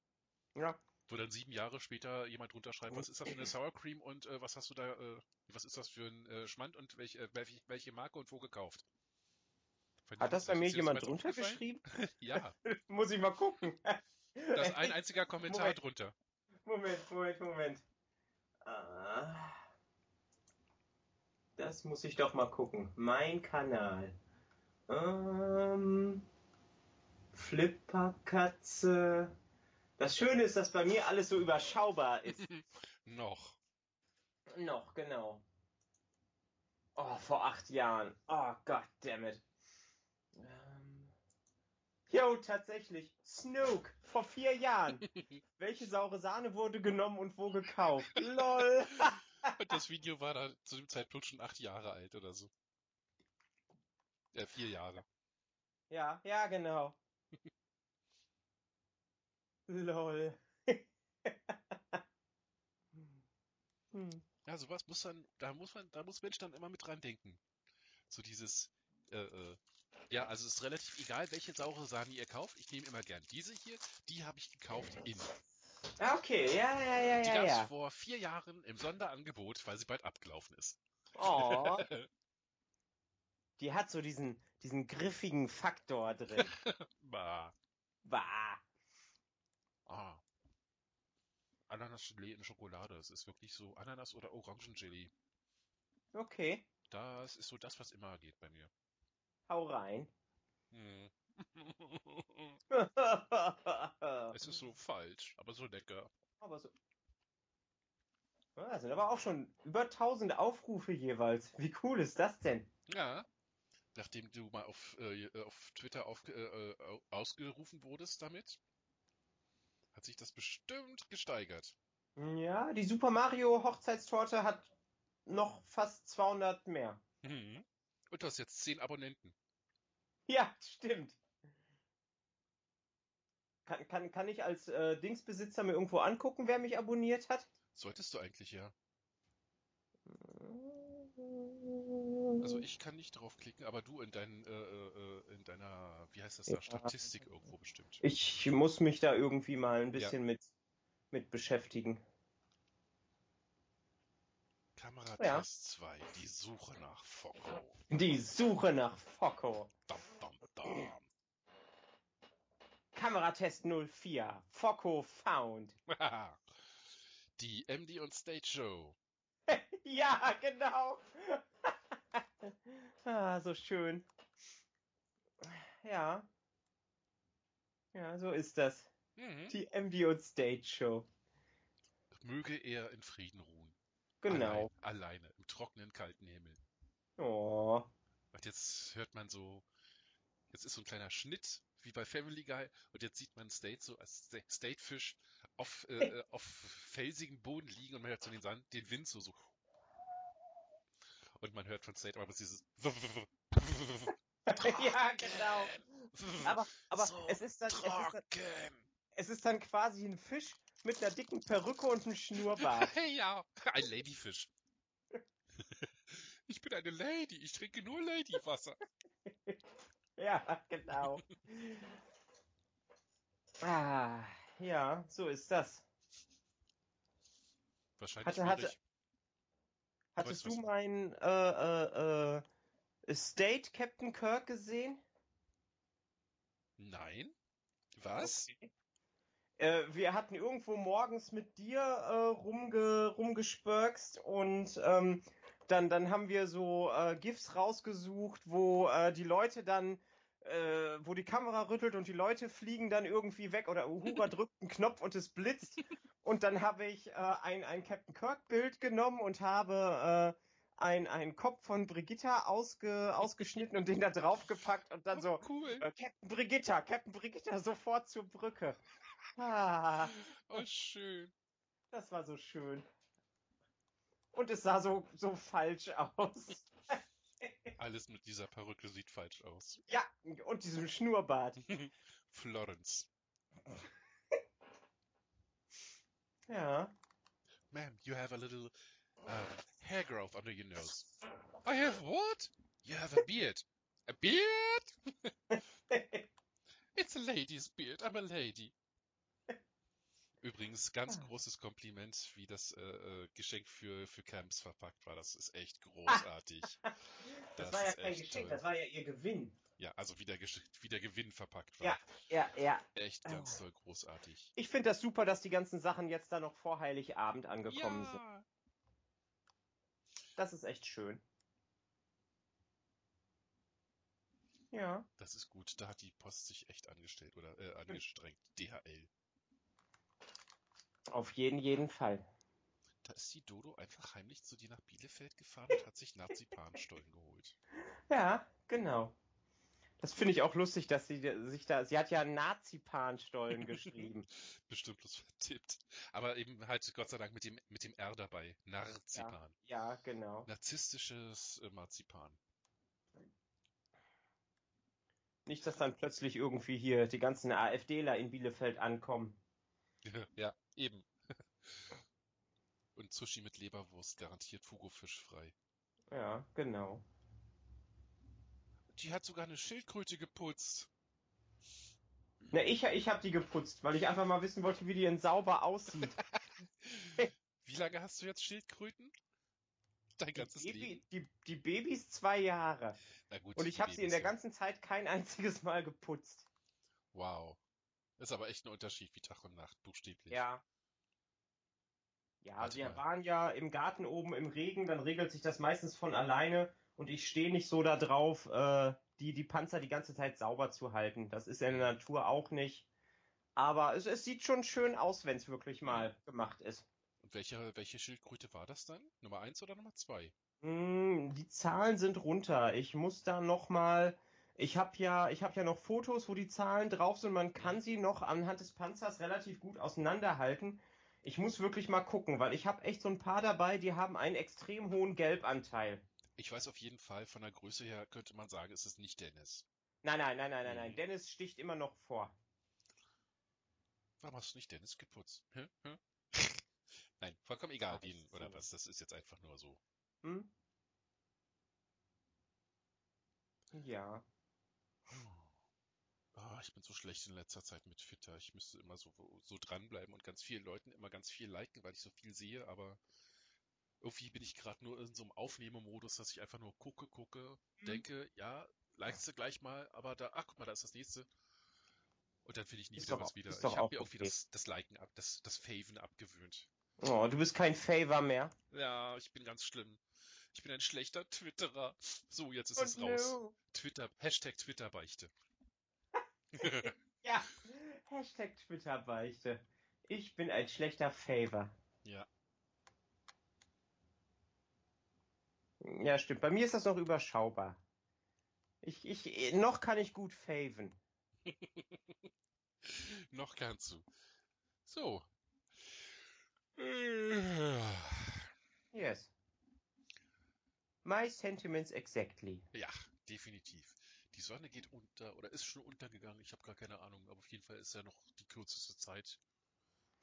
[SPEAKER 1] Ja.
[SPEAKER 2] Wo dann sieben Jahre später jemand drunter schreibt, was ist das für eine Sour Cream und äh, was hast du da, äh, was ist das für ein äh, Schmand und welch, äh, welche, welche Marke und wo gekauft? Fand
[SPEAKER 1] Hat das bei mir jemand drunter geschrieben?
[SPEAKER 2] Ja,
[SPEAKER 1] Muss ich mal gucken.
[SPEAKER 2] da ist ein einziger Kommentar
[SPEAKER 1] Moment.
[SPEAKER 2] drunter.
[SPEAKER 1] Moment, Moment, Moment. Ah. Das muss ich doch mal gucken. Mein Kanal. Ähm, Flipperkatze. Das Schöne ist, dass bei mir alles so überschaubar ist.
[SPEAKER 2] Noch.
[SPEAKER 1] Noch, genau. Oh, vor acht Jahren. Oh, goddammit. Ähm. Jo, tatsächlich. Snook. Vor vier Jahren. Welche saure Sahne wurde genommen und wo gekauft? LOL.
[SPEAKER 2] Und das Video war da zu dem Zeitpunkt schon acht Jahre alt oder so. Ja, vier Jahre.
[SPEAKER 1] Ja, ja, genau. LOL. hm.
[SPEAKER 2] Ja, sowas muss dann, da muss man, da muss Mensch dann immer mit dran denken. So dieses, äh, äh, ja, also es ist relativ egal, welche saure Sahne ihr kauft. Ich nehme immer gern diese hier. Die habe ich gekauft in.
[SPEAKER 1] Ah, Okay, ja, ja, ja,
[SPEAKER 2] Die
[SPEAKER 1] ja,
[SPEAKER 2] gab es
[SPEAKER 1] ja.
[SPEAKER 2] vor vier Jahren im Sonderangebot, weil sie bald abgelaufen ist.
[SPEAKER 1] Oh. Die hat so diesen, diesen griffigen Faktor drin.
[SPEAKER 2] Bah.
[SPEAKER 1] Bah.
[SPEAKER 2] Ah. Ananas-Gelee in Schokolade. Es ist wirklich so Ananas- oder Orangengelee.
[SPEAKER 1] Okay,
[SPEAKER 2] Das ist so das, was immer geht bei mir.
[SPEAKER 1] hau rein.
[SPEAKER 2] Hm.
[SPEAKER 1] aber
[SPEAKER 2] Es ist so falsch, aber so lecker.
[SPEAKER 1] so. Ah, sind aber auch schon über 1000 Aufrufe jeweils. Wie cool ist das denn?
[SPEAKER 2] Ja. Nachdem du mal auf, äh, auf Twitter auf, äh, äh, ausgerufen wurdest damit, hat sich das bestimmt gesteigert.
[SPEAKER 1] Ja, die Super Mario Hochzeitstorte hat noch fast 200 mehr.
[SPEAKER 2] Mhm. Und du hast jetzt zehn Abonnenten.
[SPEAKER 1] Ja, stimmt. Kann, kann, kann ich als äh, Dingsbesitzer mir irgendwo angucken, wer mich abonniert hat?
[SPEAKER 2] Solltest du eigentlich ja. Also ich kann nicht draufklicken, aber du in deinen, äh, äh, in deiner, wie heißt das da,
[SPEAKER 1] Ja.
[SPEAKER 2] Statistik irgendwo bestimmt.
[SPEAKER 1] Ich muss mich da irgendwie mal ein bisschen mit, mit beschäftigen.
[SPEAKER 2] Kameratest
[SPEAKER 1] Ja.
[SPEAKER 2] 2, die Suche nach Focko.
[SPEAKER 1] Die Suche nach Focko.
[SPEAKER 2] Dam, dam, dam.
[SPEAKER 1] Kameratest 04. Focko found.
[SPEAKER 2] die MD und Stage Show.
[SPEAKER 1] Ja, genau. Ah, so schön. Ja. Ja, so ist das.
[SPEAKER 2] Mhm.
[SPEAKER 1] Die und Stage Show.
[SPEAKER 2] Möge er in Frieden ruhen.
[SPEAKER 1] Genau.
[SPEAKER 2] Allein, alleine, im trockenen, kalten Himmel.
[SPEAKER 1] Oh.
[SPEAKER 2] Und jetzt hört man so, jetzt ist so ein kleiner Schnitt, wie bei Family Guy, und jetzt sieht man State so als Sta- State-Fisch auf, äh, auf felsigem Boden liegen und man hört so den Sand, den Wind so, so. Und man hört von aber bloß dieses
[SPEAKER 1] ja, genau. Aber, aber
[SPEAKER 2] So
[SPEAKER 1] es, ist dann, es, ist dann, es ist dann quasi ein Fisch mit einer dicken Perücke und einem Schnurrbart.
[SPEAKER 2] ja, ein Ladyfisch. Ich bin eine Lady, ich trinke nur Ladywasser.
[SPEAKER 1] Ja, genau. Ah, ja, so ist das.
[SPEAKER 2] Wahrscheinlich
[SPEAKER 1] Hatte- hatte-. Hattest du meinen äh, äh, äh, State Captain Kirk gesehen?
[SPEAKER 2] Nein? Was?
[SPEAKER 1] Okay. Äh, wir hatten irgendwo morgens mit dir äh, rumge rumgespörkst und ähm, dann, dann haben wir so äh, GIFs rausgesucht, wo äh, die Leute dann, äh, wo die Kamera rüttelt und die Leute fliegen dann irgendwie weg oder Uhura drückt einen Knopf und es blitzt. Und dann habe ich äh, ein, ein Captain Kirk-Bild genommen und habe äh, ein, ein Kopf von Brigitta ausge, ausgeschnitten und den da draufgepackt und dann so,
[SPEAKER 2] Cool.
[SPEAKER 1] äh, Captain Brigitta, Captain Brigitta, sofort zur Brücke. Ah,
[SPEAKER 2] Oh, schön.
[SPEAKER 1] das war so schön. Und es sah so, so falsch aus.
[SPEAKER 2] Alles mit dieser Perücke sieht falsch aus.
[SPEAKER 1] Ja, und diesem Schnurrbart.
[SPEAKER 2] Florence.
[SPEAKER 1] Ja.
[SPEAKER 2] Ma'am, you have a little um, hair growth under your nose. I have what? You have a beard. A beard? It's a lady's beard. I'm a lady. Übrigens, ganz
[SPEAKER 1] Ah.
[SPEAKER 2] großes Kompliment, wie das äh, äh, Geschenk für, für Camps verpackt war. Das ist echt großartig.
[SPEAKER 1] Das,
[SPEAKER 2] Das
[SPEAKER 1] war ja kein Geschenk,
[SPEAKER 2] toll.
[SPEAKER 1] das war ja ihr Gewinn.
[SPEAKER 2] Ja, also wie der, wie der Gewinn verpackt war.
[SPEAKER 1] Ja. Ja, ja.
[SPEAKER 2] Echt ganz
[SPEAKER 1] Ah.
[SPEAKER 2] toll, großartig.
[SPEAKER 1] Ich finde das super, dass die ganzen Sachen jetzt da noch vor Heiligabend angekommen sind.
[SPEAKER 2] ja.
[SPEAKER 1] Das ist echt schön. Ja.
[SPEAKER 2] Das ist gut. Da hat die Post sich echt angestellt oder äh, angestrengt. DHL.
[SPEAKER 1] Auf jeden, jeden Fall.
[SPEAKER 2] Da ist die Dodo einfach heimlich zu dir nach Bielefeld gefahren und hat sich Nazi-Panstollen geholt.
[SPEAKER 1] Ja, genau. Das finde ich auch lustig, dass sie sich da. Sie hat ja Nazi-Panstollen geschrieben.
[SPEAKER 2] Bestimmt bloß vertippt. Aber eben halt Gott sei Dank mit dem, mit dem R dabei. Narzipan.
[SPEAKER 1] ja, genau.
[SPEAKER 2] Narzisstisches äh, Marzipan.
[SPEAKER 1] Nicht, dass dann plötzlich irgendwie hier die ganzen AfDler in Bielefeld ankommen.
[SPEAKER 2] ja, eben. Und Sushi mit Leberwurst garantiert Fugo fischfrei.
[SPEAKER 1] Ja, genau.
[SPEAKER 2] Die hat sogar eine Schildkröte geputzt.
[SPEAKER 1] Na, ich, ich habe die geputzt, weil ich einfach mal wissen wollte, wie die denn sauber aussieht.
[SPEAKER 2] Wie lange hast du jetzt Schildkröten? Dein ganzes
[SPEAKER 1] die, Baby,
[SPEAKER 2] Leben?
[SPEAKER 1] die, die Babys zwei Jahre.
[SPEAKER 2] Na gut,
[SPEAKER 1] Und ich habe sie in der ganzen Zeit kein einziges Mal geputzt.
[SPEAKER 2] Wow. Ist aber echt ein Unterschied wie Tag und Nacht, buchstäblich.
[SPEAKER 1] Ja. Ja,
[SPEAKER 2] Warte
[SPEAKER 1] wir
[SPEAKER 2] mal.
[SPEAKER 1] waren ja im Garten oben im Regen, dann regelt sich das meistens von alleine und ich stehe nicht so da drauf, äh, die, die Panzer die ganze Zeit sauber zu halten. Das ist ja in der Natur auch nicht. Aber es, es sieht schon schön aus, wenn es wirklich mal gemacht ist.
[SPEAKER 2] Und welche, welche Schildkröte war das dann? Nummer eins oder Nummer zwei?
[SPEAKER 1] Hm, die Zahlen sind runter. Ich muss da noch mal. Ich habe ja, ich habe ja noch Fotos, wo die Zahlen drauf sind. Man kann sie noch anhand des Panzers relativ gut auseinanderhalten. Ich muss wirklich mal gucken, weil ich habe echt so ein paar dabei, die haben einen extrem hohen Gelbanteil.
[SPEAKER 2] Ich weiß auf jeden Fall, von der Größe her könnte man sagen, es ist nicht Dennis.
[SPEAKER 1] Nein, nein, nein, nein, nein, nein.
[SPEAKER 2] Mhm.
[SPEAKER 1] Dennis sticht immer noch vor.
[SPEAKER 2] Warum hast du nicht Dennis geputzt? Hä? Hä? Nein, vollkommen egal,
[SPEAKER 1] Ach,
[SPEAKER 2] wen
[SPEAKER 1] so.
[SPEAKER 2] oder was. Das ist jetzt einfach nur so.
[SPEAKER 1] Hm? Ja.
[SPEAKER 2] Ah, ich bin so schlecht in letzter Zeit mit Twitter. Ich müsste immer so, so dranbleiben und ganz vielen Leuten immer ganz viel liken, weil ich so viel sehe, aber irgendwie bin ich gerade nur in so einem Aufnehmemodus, dass ich einfach nur gucke, gucke,
[SPEAKER 1] Mhm.
[SPEAKER 2] denke, ja, likest du gleich mal, aber da, ach guck mal, da ist das nächste. Und dann finde ich nie
[SPEAKER 1] Ist
[SPEAKER 2] wieder
[SPEAKER 1] doch
[SPEAKER 2] was wieder.
[SPEAKER 1] ist
[SPEAKER 2] Ich
[SPEAKER 1] doch
[SPEAKER 2] habe
[SPEAKER 1] auch
[SPEAKER 2] mir irgendwie
[SPEAKER 1] okay.
[SPEAKER 2] das, das Liken ab, das, das Faven abgewöhnt.
[SPEAKER 1] Oh, du bist kein Favor mehr.
[SPEAKER 2] Ja, ich bin ganz schlimm. Ich bin ein schlechter Twitterer. So, jetzt ist
[SPEAKER 1] Oh
[SPEAKER 2] es raus.
[SPEAKER 1] no.
[SPEAKER 2] Twitter, Hashtag Twitterbeichte.
[SPEAKER 1] Ja. Hashtag Twitter-Beichte. Ich bin ein schlechter Favor.
[SPEAKER 2] Ja.
[SPEAKER 1] Ja, stimmt. Bei mir ist das noch überschaubar. Ich, ich, noch kann ich gut faven.
[SPEAKER 2] Noch kannst du. So.
[SPEAKER 1] Yes. My sentiments exactly.
[SPEAKER 2] Ja, definitiv. Die Sonne geht unter oder ist schon untergegangen. Ich habe gar keine Ahnung, aber auf jeden Fall ist ja noch die kürzeste Zeit.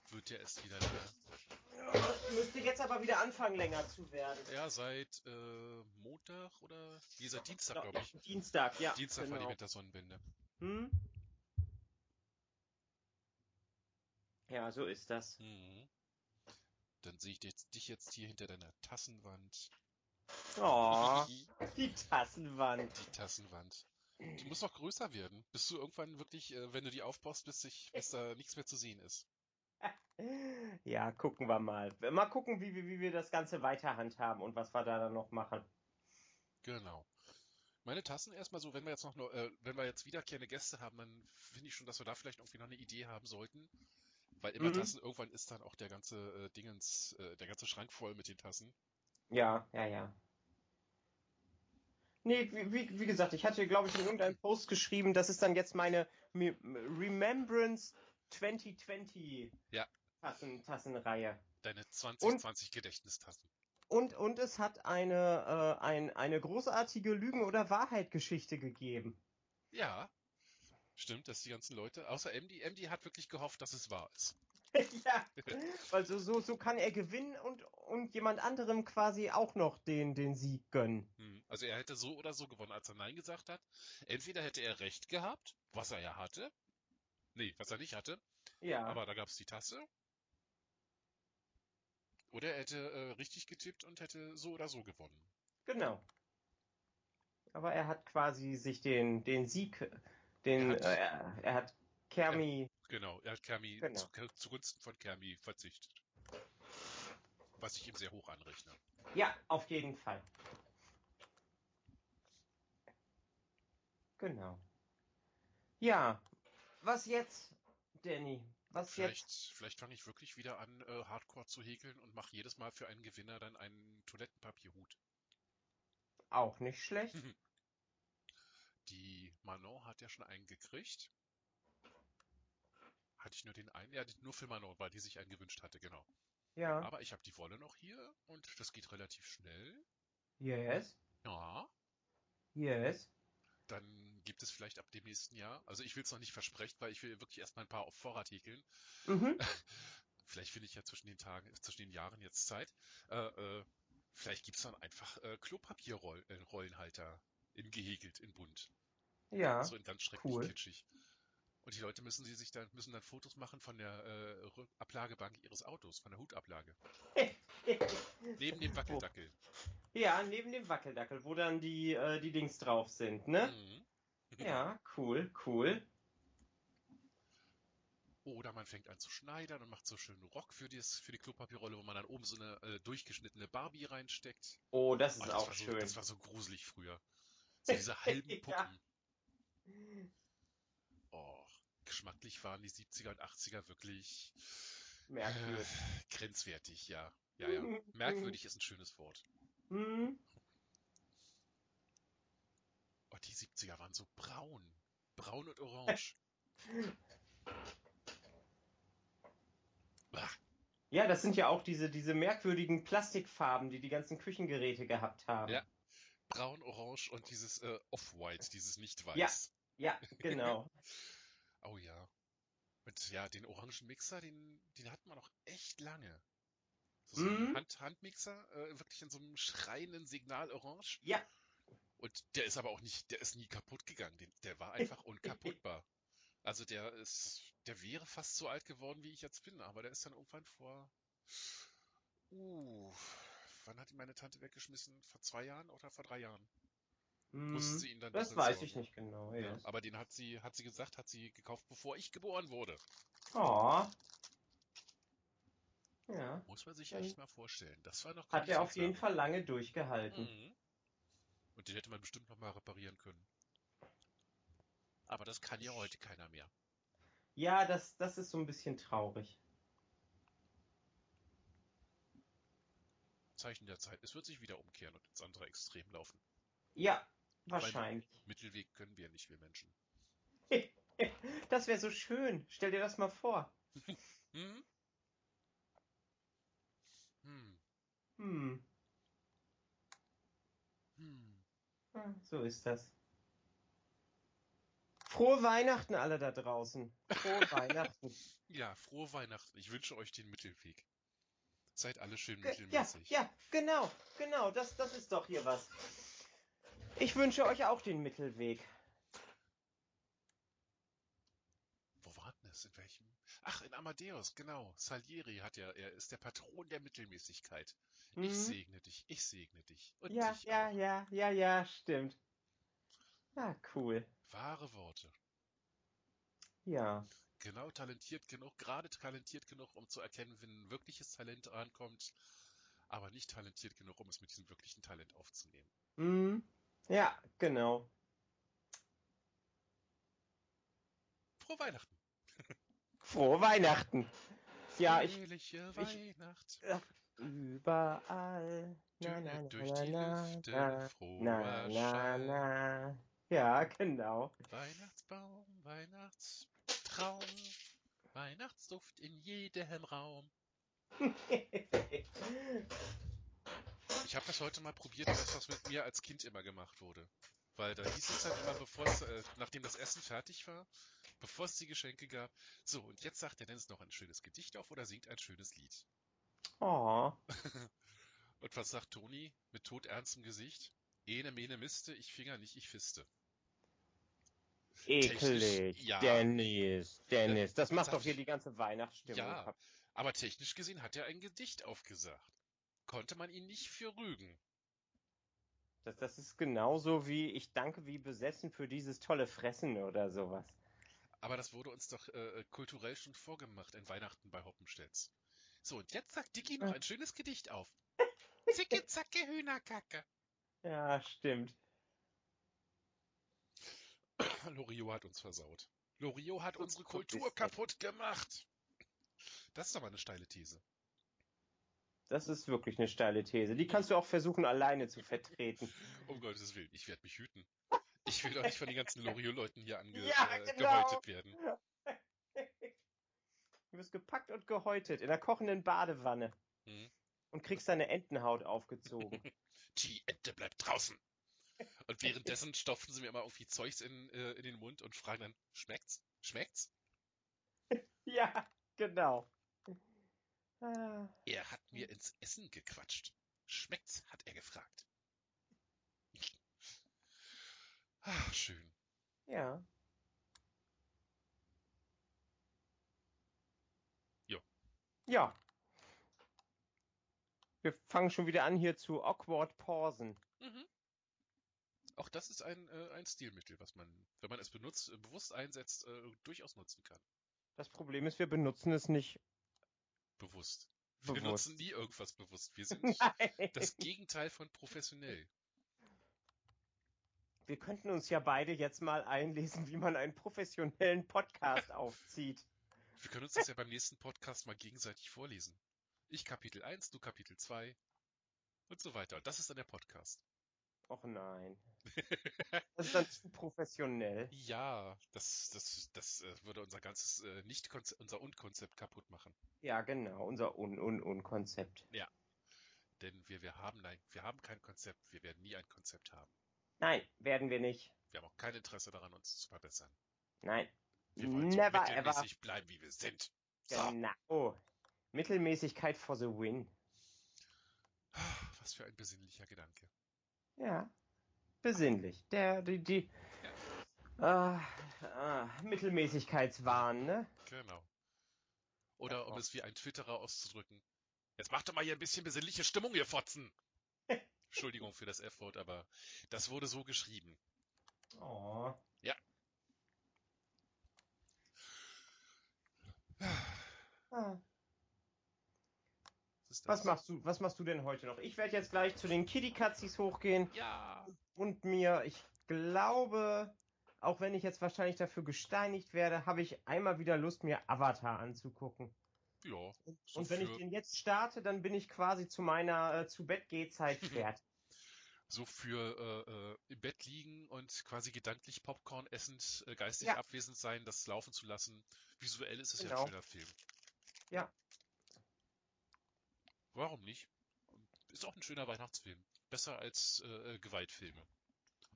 [SPEAKER 2] Wird ja erst wieder länger.
[SPEAKER 1] Müsste jetzt aber wieder anfangen, länger zu werden.
[SPEAKER 2] Ja, seit äh, Montag oder dieser Dienstag,
[SPEAKER 1] Ja,
[SPEAKER 2] glaube ich.
[SPEAKER 1] Dienstag, ja.
[SPEAKER 2] Dienstag war die
[SPEAKER 1] genau.
[SPEAKER 2] Wintersonnenwende.
[SPEAKER 1] Hm? Ja, so ist das.
[SPEAKER 2] Mhm. Dann sehe ich jetzt, dich jetzt hier hinter deiner Tassenwand.
[SPEAKER 1] Oh, die Tassenwand.
[SPEAKER 2] Die Tassenwand. Die muss noch größer werden, bis du irgendwann wirklich, äh, wenn du die aufbaust, bis, sich, bis da nichts mehr zu sehen ist.
[SPEAKER 1] Ja, gucken wir mal. Mal gucken, wie, wie, wie wir das Ganze weiter handhaben und was wir da dann noch machen.
[SPEAKER 2] Genau. Meine Tassen erstmal so, wenn wir jetzt noch äh, wenn wir jetzt wiederkehrende Gäste haben, dann finde ich schon, dass wir da vielleicht irgendwie noch eine Idee haben sollten. Weil immer
[SPEAKER 1] Mhm.
[SPEAKER 2] Tassen, irgendwann ist dann auch der ganze äh, Dingens, äh, der ganze Schrank voll mit den Tassen.
[SPEAKER 1] Ja, ja, ja. Nee, wie, wie, wie gesagt, ich hatte, glaube ich, in irgendeinem Post geschrieben, das ist dann jetzt meine Remembrance 2020
[SPEAKER 2] Ja.
[SPEAKER 1] Tassen, Tassenreihe.
[SPEAKER 2] Deine 2020 Gedächtnistassen.
[SPEAKER 1] Und, und es hat eine, äh, ein, eine großartige Lügen- oder Wahrheit-Geschichte gegeben.
[SPEAKER 2] Ja. Stimmt, dass die ganzen Leute, außer MD, MD hat wirklich gehofft, dass es wahr ist.
[SPEAKER 1] ja, weil so, so, so kann er gewinnen und, und jemand anderem quasi auch noch den, den Sieg gönnen.
[SPEAKER 2] Hm. Also er hätte so oder so gewonnen, als er Nein gesagt hat. Entweder hätte er recht gehabt, was er ja hatte. Nee, was er nicht hatte.
[SPEAKER 1] Ja,
[SPEAKER 2] Aber da gab es die Tasse. Oder er hätte äh, richtig getippt und hätte so oder so gewonnen.
[SPEAKER 1] genau. Aber er hat quasi sich den, den Sieg, den,
[SPEAKER 2] Er hat-
[SPEAKER 1] äh, er, er hat Kermi,
[SPEAKER 2] Genau, er hat Kermi
[SPEAKER 1] Genau.
[SPEAKER 2] zu, zugunsten von Kermi verzichtet. Was ich ihm sehr hoch anrechne.
[SPEAKER 1] ja, auf jeden Fall. Genau. Ja, was jetzt, Danny? Was
[SPEAKER 2] Vielleicht,
[SPEAKER 1] jetzt?
[SPEAKER 2] vielleicht fange ich wirklich wieder an, äh, Hardcore zu häkeln und mache jedes Mal für einen Gewinner dann einen Toilettenpapierhut.
[SPEAKER 1] Auch nicht schlecht.
[SPEAKER 2] Die Manon hat ja schon einen gekriegt. Hatte ich nur den einen? Ja, nur für Manon, weil die sich einen gewünscht hatte, genau.
[SPEAKER 1] Ja.
[SPEAKER 2] Aber ich habe die Wolle noch hier und das geht relativ schnell.
[SPEAKER 1] Yes.
[SPEAKER 2] Ja,
[SPEAKER 1] Yes.
[SPEAKER 2] dann gibt es vielleicht ab dem nächsten Jahr. Also ich will es noch nicht versprechen, weil ich will wirklich erstmal ein paar auf Vorrat häkeln.
[SPEAKER 1] Mhm.
[SPEAKER 2] Vielleicht finde ich ja zwischen den Tagen, zwischen den Jahren jetzt Zeit. Äh, äh, vielleicht gibt's dann einfach äh, Klopapierrollenhalter in gehäkelt, in bunt.
[SPEAKER 1] Ja.
[SPEAKER 2] So in ganz schrecklich
[SPEAKER 1] cool.
[SPEAKER 2] kitschig. Und die Leute müssen sie sich dann, müssen dann Fotos machen von der äh, Ablagebank ihres Autos, von der Hutablage. Neben dem Wackeldackel.
[SPEAKER 1] Ja, neben dem Wackeldackel, wo dann die, äh, die Dings drauf sind, ne?
[SPEAKER 2] Mhm.
[SPEAKER 1] Ja, cool, cool.
[SPEAKER 2] Oder man fängt an zu schneidern und macht so schönen Rock für, dies, für die Klopapierrolle, wo man dann oben so eine äh, durchgeschnittene Barbie reinsteckt.
[SPEAKER 1] Oh, das
[SPEAKER 2] Oh,
[SPEAKER 1] ist
[SPEAKER 2] das,
[SPEAKER 1] auch
[SPEAKER 2] so,
[SPEAKER 1] schön.
[SPEAKER 2] das war so gruselig früher. So diese halben
[SPEAKER 1] Ja.
[SPEAKER 2] Puppen. Oh, geschmacklich waren die 70er und 80er wirklich
[SPEAKER 1] Merkwürdig.
[SPEAKER 2] äh, grenzwertig, ja. Ja, ja. Merkwürdig ist ein schönes Wort.
[SPEAKER 1] Hm?
[SPEAKER 2] Oh, die 70er waren so braun. Braun und orange.
[SPEAKER 1] Ja, das sind ja auch diese, diese merkwürdigen Plastikfarben, die die ganzen Küchengeräte gehabt haben.
[SPEAKER 2] Ja. braun, orange und dieses äh, Off-White, dieses Nicht-Weiß.
[SPEAKER 1] Ja. Ja, genau.
[SPEAKER 2] Oh ja. Und ja, den orangen Mixer, den, den hat man auch echt lange. So, so ein
[SPEAKER 1] Mhm.
[SPEAKER 2] Hand, Handmixer, äh, wirklich in so einem schreienden Signal orange.
[SPEAKER 1] Ja.
[SPEAKER 2] Und der ist aber auch nicht, der ist nie kaputt gegangen. Den, der war einfach unkaputtbar. Also der ist, der wäre fast so alt geworden, wie ich jetzt bin, aber der ist dann irgendwann vor, uh, wann hat ihn meine Tante weggeschmissen? Vor zwei Jahren oder vor drei Jahren? Mussten
[SPEAKER 1] Hm,
[SPEAKER 2] sie ihn dann
[SPEAKER 1] das weiß ich nicht genau.
[SPEAKER 2] Ja,
[SPEAKER 1] Yes.
[SPEAKER 2] aber den hat sie, hat sie gesagt, hat sie gekauft, bevor ich geboren wurde.
[SPEAKER 1] Oh. Ja.
[SPEAKER 2] Muss man sich echt mal vorstellen. Das war noch
[SPEAKER 1] Hat er auf jeden. Fall lange durchgehalten.
[SPEAKER 2] Mhm. Und den hätte man bestimmt noch mal reparieren können. Aber das kann ja heute keiner mehr.
[SPEAKER 1] Ja, das, das ist so ein bisschen traurig.
[SPEAKER 2] Zeichen der Zeit. Es wird sich wieder umkehren und ins andere Extrem laufen.
[SPEAKER 1] Ja, wahrscheinlich.
[SPEAKER 2] Mittelweg können wir nicht, wir Menschen.
[SPEAKER 1] Das wäre so schön. Stell dir das mal vor.
[SPEAKER 2] Hm? Hm.
[SPEAKER 1] Hm.
[SPEAKER 2] Hm.
[SPEAKER 1] Ja, So ist das. Frohe Weihnachten alle da draußen. Frohe Weihnachten.
[SPEAKER 2] Ja, frohe Weihnachten. Ich wünsche euch den Mittelweg. Seid alle schön
[SPEAKER 1] Ge- Ja,
[SPEAKER 2] mittelmäßig.
[SPEAKER 1] ja, genau, genau, das, das ist doch hier was. Ich wünsche euch auch den Mittelweg.
[SPEAKER 2] Wo war denn das? In welchem? Ach, in Amadeus, genau. Salieri hat ja, er ist der Patron der Mittelmäßigkeit. Ich
[SPEAKER 1] Mhm.
[SPEAKER 2] segne dich, ich segne dich. Und
[SPEAKER 1] Ja,
[SPEAKER 2] dich
[SPEAKER 1] ja,
[SPEAKER 2] auch.
[SPEAKER 1] ja, ja, ja, stimmt. Ja, cool.
[SPEAKER 2] Wahre Worte.
[SPEAKER 1] Ja.
[SPEAKER 2] Genau talentiert genug, gerade talentiert genug, um zu erkennen, wenn ein wirkliches Talent rankommt, aber nicht talentiert genug, um es mit diesem wirklichen Talent aufzunehmen.
[SPEAKER 1] Mhm. Ja, genau.
[SPEAKER 2] Frohe Weihnachten!
[SPEAKER 1] Frohe Weihnachten. Ja, ich
[SPEAKER 2] Fröhliche
[SPEAKER 1] ich-
[SPEAKER 2] Weihnacht.
[SPEAKER 1] überall. Na, na, na,
[SPEAKER 2] durch die
[SPEAKER 1] na,
[SPEAKER 2] Lüfte,
[SPEAKER 1] na,
[SPEAKER 2] froher
[SPEAKER 1] na, na, na. Ja, genau.
[SPEAKER 2] Weihnachtsbaum, Weihnachtstraum, Weihnachtsduft in jedem Raum. Ich habe das heute mal probiert, das, was mit mir als Kind immer gemacht wurde. Weil da hieß es dann immer, bevor es, äh, nachdem das Essen fertig war, bevor es die Geschenke gab, so, und jetzt sagt der Dennis noch ein schönes Gedicht auf oder singt ein schönes Lied.
[SPEAKER 1] Oh,
[SPEAKER 2] Und was sagt Toni mit todernstem Gesicht? Ene mene miste, ich finger nicht, ich fiste.
[SPEAKER 1] ekelig.
[SPEAKER 2] ja.
[SPEAKER 1] Dennis, Dennis. Das macht doch hier die ganze Weihnachtsstimmung
[SPEAKER 2] Ja. Aber technisch gesehen hat er ein Gedicht aufgesagt. Konnte man ihn nicht für rügen.
[SPEAKER 1] Das, das ist genauso wie ich danke wie besessen für dieses tolle Fressen oder sowas.
[SPEAKER 2] Aber das wurde uns doch äh, kulturell schon vorgemacht in Weihnachten bei Hoppenstedts. So, und jetzt sagt Dicky noch ein schönes Gedicht auf. Zicke, zacke, Hühnerkacke.
[SPEAKER 1] Ja, stimmt.
[SPEAKER 2] Loriot hat uns versaut. Loriot hat unsere Kultur kaputt gemacht. Das ist aber eine steile These.
[SPEAKER 1] Das ist wirklich eine steile These. Die kannst du auch versuchen, alleine zu vertreten.
[SPEAKER 2] Um Gottes Willen, ich werde mich hüten. Ich will doch nicht von den ganzen Loriot-Leuten hier ange
[SPEAKER 1] Ja,
[SPEAKER 2] äh,
[SPEAKER 1] genau.
[SPEAKER 2] werden.
[SPEAKER 1] Du wirst gepackt und gehäutet in der kochenden Badewanne
[SPEAKER 2] Hm.
[SPEAKER 1] und kriegst deine Entenhaut aufgezogen.
[SPEAKER 2] Die Ente bleibt draußen. Und währenddessen stopfen sie mir immer irgendwie Zeugs in, äh, in den Mund und fragen dann, schmeckt's? Schmeckt's?
[SPEAKER 1] ja, genau. Ah,
[SPEAKER 2] Er hat mir ins Essen gequatscht. Schmeckt's? hat er gefragt. Ah, schön.
[SPEAKER 1] ja.
[SPEAKER 2] Jo.
[SPEAKER 1] Ja. Wir fangen schon wieder an hier zu awkward pausen.
[SPEAKER 2] Mhm. Auch das ist ein, äh, ein Stilmittel, was man, wenn man es benutzt, äh, bewusst einsetzt, äh, durchaus nutzen kann.
[SPEAKER 1] Das Problem ist, wir benutzen es nicht.
[SPEAKER 2] Bewusst. Wir
[SPEAKER 1] Bewusst.
[SPEAKER 2] nutzen nie irgendwas bewusst. Wir sind
[SPEAKER 1] Nein.
[SPEAKER 2] das Gegenteil von professionell.
[SPEAKER 1] Wir könnten uns ja beide jetzt mal einlesen, wie man einen professionellen Podcast aufzieht.
[SPEAKER 2] Wir können uns das ja beim nächsten Podcast mal gegenseitig vorlesen. Ich Kapitel 1, du Kapitel 2 und so weiter. Und das ist dann der Podcast.
[SPEAKER 1] Och nein. Das ist dann zu professionell.
[SPEAKER 2] Ja, das, das, das äh, würde unser ganzes äh, nicht unser Unkonzept kaputt machen.
[SPEAKER 1] Ja, genau, unser Un-Un-Un-Konzept.
[SPEAKER 2] Denn wir, wir haben nein, wir haben kein Konzept, wir werden nie ein Konzept haben.
[SPEAKER 1] Nein, werden wir nicht.
[SPEAKER 2] Wir haben auch kein Interesse daran, uns zu verbessern.
[SPEAKER 1] Nein.
[SPEAKER 2] Wir wollen so
[SPEAKER 1] Never ever.
[SPEAKER 2] mittelmäßig bleiben, wie wir sind. So.
[SPEAKER 1] Genau. Mittelmäßigkeit for the win.
[SPEAKER 2] Was für ein besinnlicher Gedanke.
[SPEAKER 1] Ja. Besinnlich. Der, die, die. Ah, ah, Mittelmäßigkeitswahn, ne?
[SPEAKER 2] Genau. Oder um
[SPEAKER 1] Ja.
[SPEAKER 2] es wie ein Twitterer auszudrücken. Jetzt macht doch mal hier ein bisschen besinnliche Stimmung, ihr Fotzen. Entschuldigung für das F-Wort, aber das wurde so geschrieben.
[SPEAKER 1] Oh.
[SPEAKER 2] Ja.
[SPEAKER 1] Ah.
[SPEAKER 2] Was, ist
[SPEAKER 1] Was
[SPEAKER 2] das?
[SPEAKER 1] machst du, was machst du denn heute noch? Ich werde jetzt gleich zu den Kitty Katzis hochgehen
[SPEAKER 2] Ja.
[SPEAKER 1] und mir, ich glaube, auch wenn ich jetzt wahrscheinlich dafür gesteinigt werde, habe ich einmal wieder Lust, mir Avatar anzugucken.
[SPEAKER 2] Ja. So
[SPEAKER 1] und wenn ich den jetzt starte, dann bin ich quasi zu meiner äh, zu Bett Gehzeit fertig.
[SPEAKER 2] So für äh, äh, im Bett liegen und quasi gedanklich Popcorn essend, äh, geistig
[SPEAKER 1] Ja.
[SPEAKER 2] abwesend sein, das laufen zu lassen. Visuell ist es ja
[SPEAKER 1] Genau.
[SPEAKER 2] ein schöner Film.
[SPEAKER 1] Ja.
[SPEAKER 2] Warum nicht? Ist auch ein schöner Weihnachtsfilm. Besser als äh, äh, Gewaltfilme.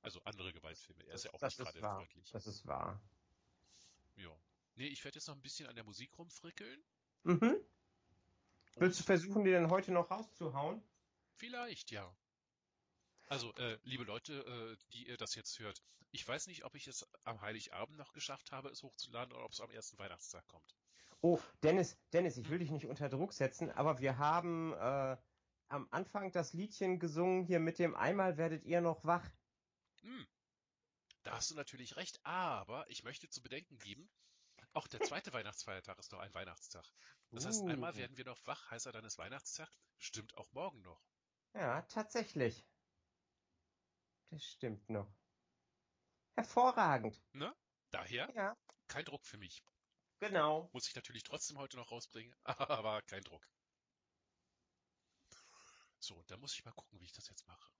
[SPEAKER 2] Also andere Gewaltfilme. Er ist ja auch
[SPEAKER 1] das
[SPEAKER 2] nicht gerade
[SPEAKER 1] wahr.
[SPEAKER 2] freundlich.
[SPEAKER 1] Das ist wahr.
[SPEAKER 2] Ja. Nee, ich werde jetzt noch ein bisschen an der Musik rumfrickeln.
[SPEAKER 1] Mhm. Willst du versuchen, die denn heute noch rauszuhauen?
[SPEAKER 2] Vielleicht, ja. Also, äh, liebe Leute, äh, die ihr das jetzt hört, ich weiß nicht, ob ich es am Heiligabend noch geschafft habe, es hochzuladen oder ob es am ersten Weihnachtstag kommt.
[SPEAKER 1] Oh, Dennis, Dennis, ich will dich nicht unter Druck setzen, aber wir haben äh, am Anfang das Liedchen gesungen hier mit dem Einmal werdet ihr noch wach.
[SPEAKER 2] Hm. Da hast du natürlich recht, aber ich möchte zu bedenken geben, auch der zweite Weihnachtsfeiertag ist noch ein Weihnachtstag. Das heißt, einmal
[SPEAKER 1] Uh.
[SPEAKER 2] werden wir noch wach, heißer dann ist Weihnachtstag, stimmt auch morgen noch.
[SPEAKER 1] Ja, tatsächlich. Das stimmt noch. Hervorragend.
[SPEAKER 2] Daher
[SPEAKER 1] Ja,
[SPEAKER 2] kein Druck für mich.
[SPEAKER 1] Genau.
[SPEAKER 2] Muss ich natürlich trotzdem heute noch rausbringen, aber kein Druck. So, und da muss ich mal gucken, wie ich das jetzt mache.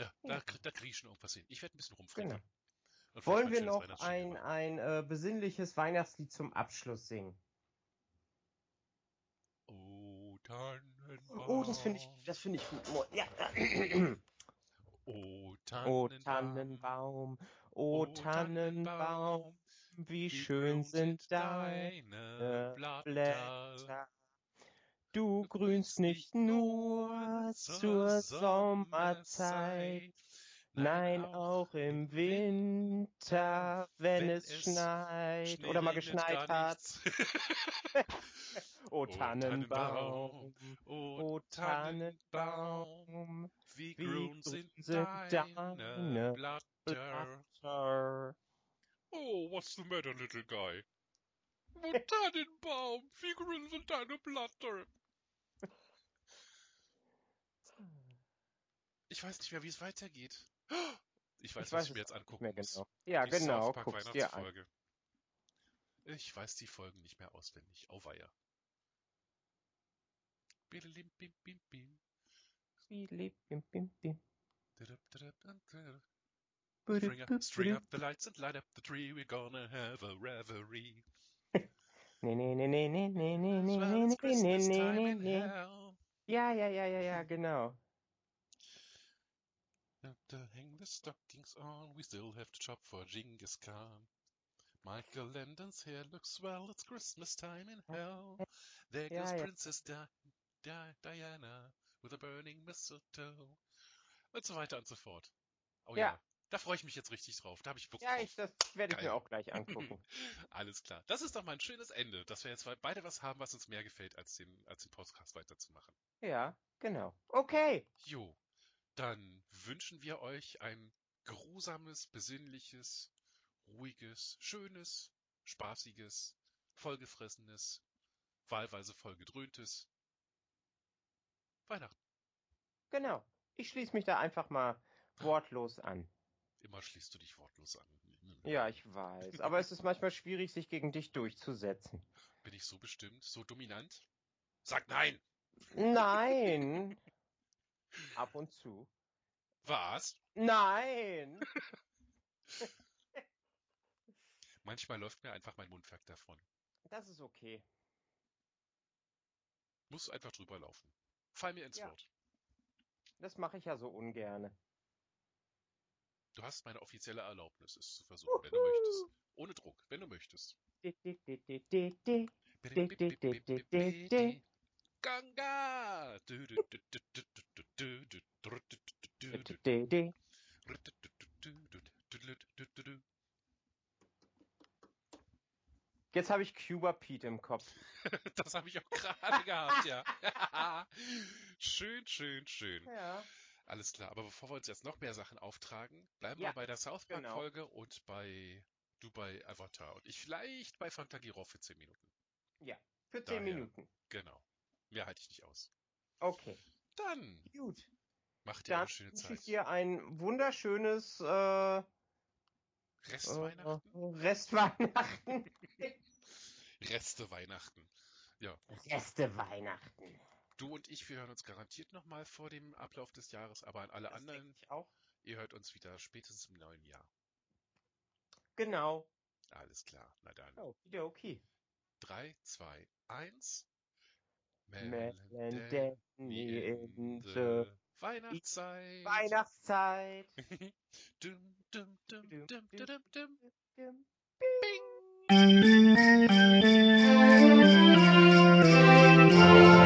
[SPEAKER 2] Ja, da,
[SPEAKER 1] Ja.
[SPEAKER 2] da kriege ich schon irgendwas hin. Ich werde ein bisschen rumfrickeln.
[SPEAKER 1] Genau. Wollen wir noch ein, ein äh, besinnliches Weihnachtslied zum Abschluss singen?
[SPEAKER 2] Oh, Tannenbaum.
[SPEAKER 1] Oh, das finde ich, das finde ich, oh, ja.
[SPEAKER 2] Oh,
[SPEAKER 1] Oh
[SPEAKER 2] Tannenbaum. Oh,
[SPEAKER 1] oh Tannenbaum, wie schön sind deine
[SPEAKER 2] Blätter.
[SPEAKER 1] Du grünst nicht nur zur Sommerzeit, nein auch im Winter, wenn es schneit oder mal geschneit hat. Oh, Tannenbaum,
[SPEAKER 2] oh Tannenbaum, wie grün sind deine Blätter.
[SPEAKER 1] Blätter.
[SPEAKER 2] Oh, what's the matter, little guy? Tannenbaum, wie grün sind deine Blätter. Ich weiß nicht mehr, wie es weitergeht. Ich weiß,
[SPEAKER 1] Ich
[SPEAKER 2] was
[SPEAKER 1] weiß
[SPEAKER 2] ich mir jetzt angucken
[SPEAKER 1] Mehr
[SPEAKER 2] muss.
[SPEAKER 1] genau. Ja,
[SPEAKER 2] Die
[SPEAKER 1] genau,
[SPEAKER 2] South Park. Weihnachtsfolge. Ich weiß die Folgen nicht mehr auswendig. Auweia. Bim, bim, bim.
[SPEAKER 1] Bim,
[SPEAKER 2] String up, string up the lights and light up the tree. We're gonna have a reverie. Well,
[SPEAKER 1] nee,
[SPEAKER 2] it's
[SPEAKER 1] nee, nee,
[SPEAKER 2] Christmas time in hell.
[SPEAKER 1] Ja, ja, ja, ja, ja, genau.
[SPEAKER 2] Have to hang the stockings on. We still have to chop for Genghis Khan. Michael Landon's hair looks swell. It's Christmas time in hell. There
[SPEAKER 1] Ja,
[SPEAKER 2] goes
[SPEAKER 1] ja.
[SPEAKER 2] Princess Di Di Diana with a burning mistletoe. Und so weiter und so fort. Oh ja. Da freue ich mich jetzt richtig drauf. Da habe ich Bock
[SPEAKER 1] Ja, ich, das werde ich mir auch gleich angucken.
[SPEAKER 2] Alles klar. Das ist doch mal ein schönes Ende, dass wir jetzt beide was haben, was uns mehr gefällt, als den, als den Podcast weiterzumachen.
[SPEAKER 1] Ja, genau. Okay.
[SPEAKER 2] Jo, dann wünschen wir euch ein geruhsames, besinnliches, ruhiges, schönes, spaßiges, vollgefressenes, wahlweise vollgedröhntes Weihnachten.
[SPEAKER 1] Genau. Ich schließe mich da einfach mal wortlos an.
[SPEAKER 2] Immer schließt du dich wortlos an.
[SPEAKER 1] Ja, ich weiß. Aber es ist manchmal schwierig, sich gegen dich durchzusetzen.
[SPEAKER 2] Bin ich so bestimmt, so dominant? Sag nein!
[SPEAKER 1] Nein. Ab und zu.
[SPEAKER 2] Was?
[SPEAKER 1] Nein.
[SPEAKER 2] Manchmal läuft mir einfach mein Mundwerk davon.
[SPEAKER 1] Das ist okay.
[SPEAKER 2] Muss einfach drüber laufen. Fall mir ins
[SPEAKER 1] Ja.
[SPEAKER 2] Wort.
[SPEAKER 1] Das mache ich ja so ungerne.
[SPEAKER 2] Du hast meine offizielle Erlaubnis, es zu versuchen, Uhu. wenn du möchtest. Ohne Druck, wenn du möchtest. Ganga!
[SPEAKER 1] Jetzt habe ich Cuba Pete im Kopf.
[SPEAKER 2] das habe ich auch gerade gehabt, ja. schön, schön, schön.
[SPEAKER 1] Ja.
[SPEAKER 2] Alles klar, aber bevor wir uns jetzt noch mehr Sachen auftragen, bleiben
[SPEAKER 1] Ja,
[SPEAKER 2] wir bei der South Park
[SPEAKER 1] genau.
[SPEAKER 2] Folge und bei Dubai Avatar und ich vielleicht bei Fantagiro für 10 Minuten.
[SPEAKER 1] Für zehn
[SPEAKER 2] Daher.
[SPEAKER 1] Minuten.
[SPEAKER 2] Genau. Mehr halte ich nicht aus.
[SPEAKER 1] Okay.
[SPEAKER 2] Dann
[SPEAKER 1] Gut.
[SPEAKER 2] macht ihr
[SPEAKER 1] Dann
[SPEAKER 2] eine schöne
[SPEAKER 1] wünsche ich
[SPEAKER 2] Zeit.
[SPEAKER 1] dir ein wunderschönes äh,
[SPEAKER 2] Rest
[SPEAKER 1] äh,
[SPEAKER 2] Weihnachten?
[SPEAKER 1] Restweihnachten.
[SPEAKER 2] Reste Weihnachten. Ja,
[SPEAKER 1] Reste Weihnachten.
[SPEAKER 2] Du und ich, wir hören uns garantiert nochmal vor dem Ablauf des Jahres, aber an alle
[SPEAKER 1] Das denke
[SPEAKER 2] anderen,
[SPEAKER 1] ich auch.
[SPEAKER 2] ihr hört uns wieder spätestens im neuen Jahr.
[SPEAKER 1] Genau.
[SPEAKER 2] Alles klar, na dann.
[SPEAKER 1] Oh, wieder okay.
[SPEAKER 2] 3, 2, 1.
[SPEAKER 1] Melon Danny in the
[SPEAKER 2] Weihnachtszeit.
[SPEAKER 1] Weihnachtszeit.
[SPEAKER 2] Dum, dum, dum,
[SPEAKER 1] Dum,
[SPEAKER 2] dum,
[SPEAKER 1] dum,
[SPEAKER 2] dum, dum.
[SPEAKER 1] Dum,
[SPEAKER 2] Bing.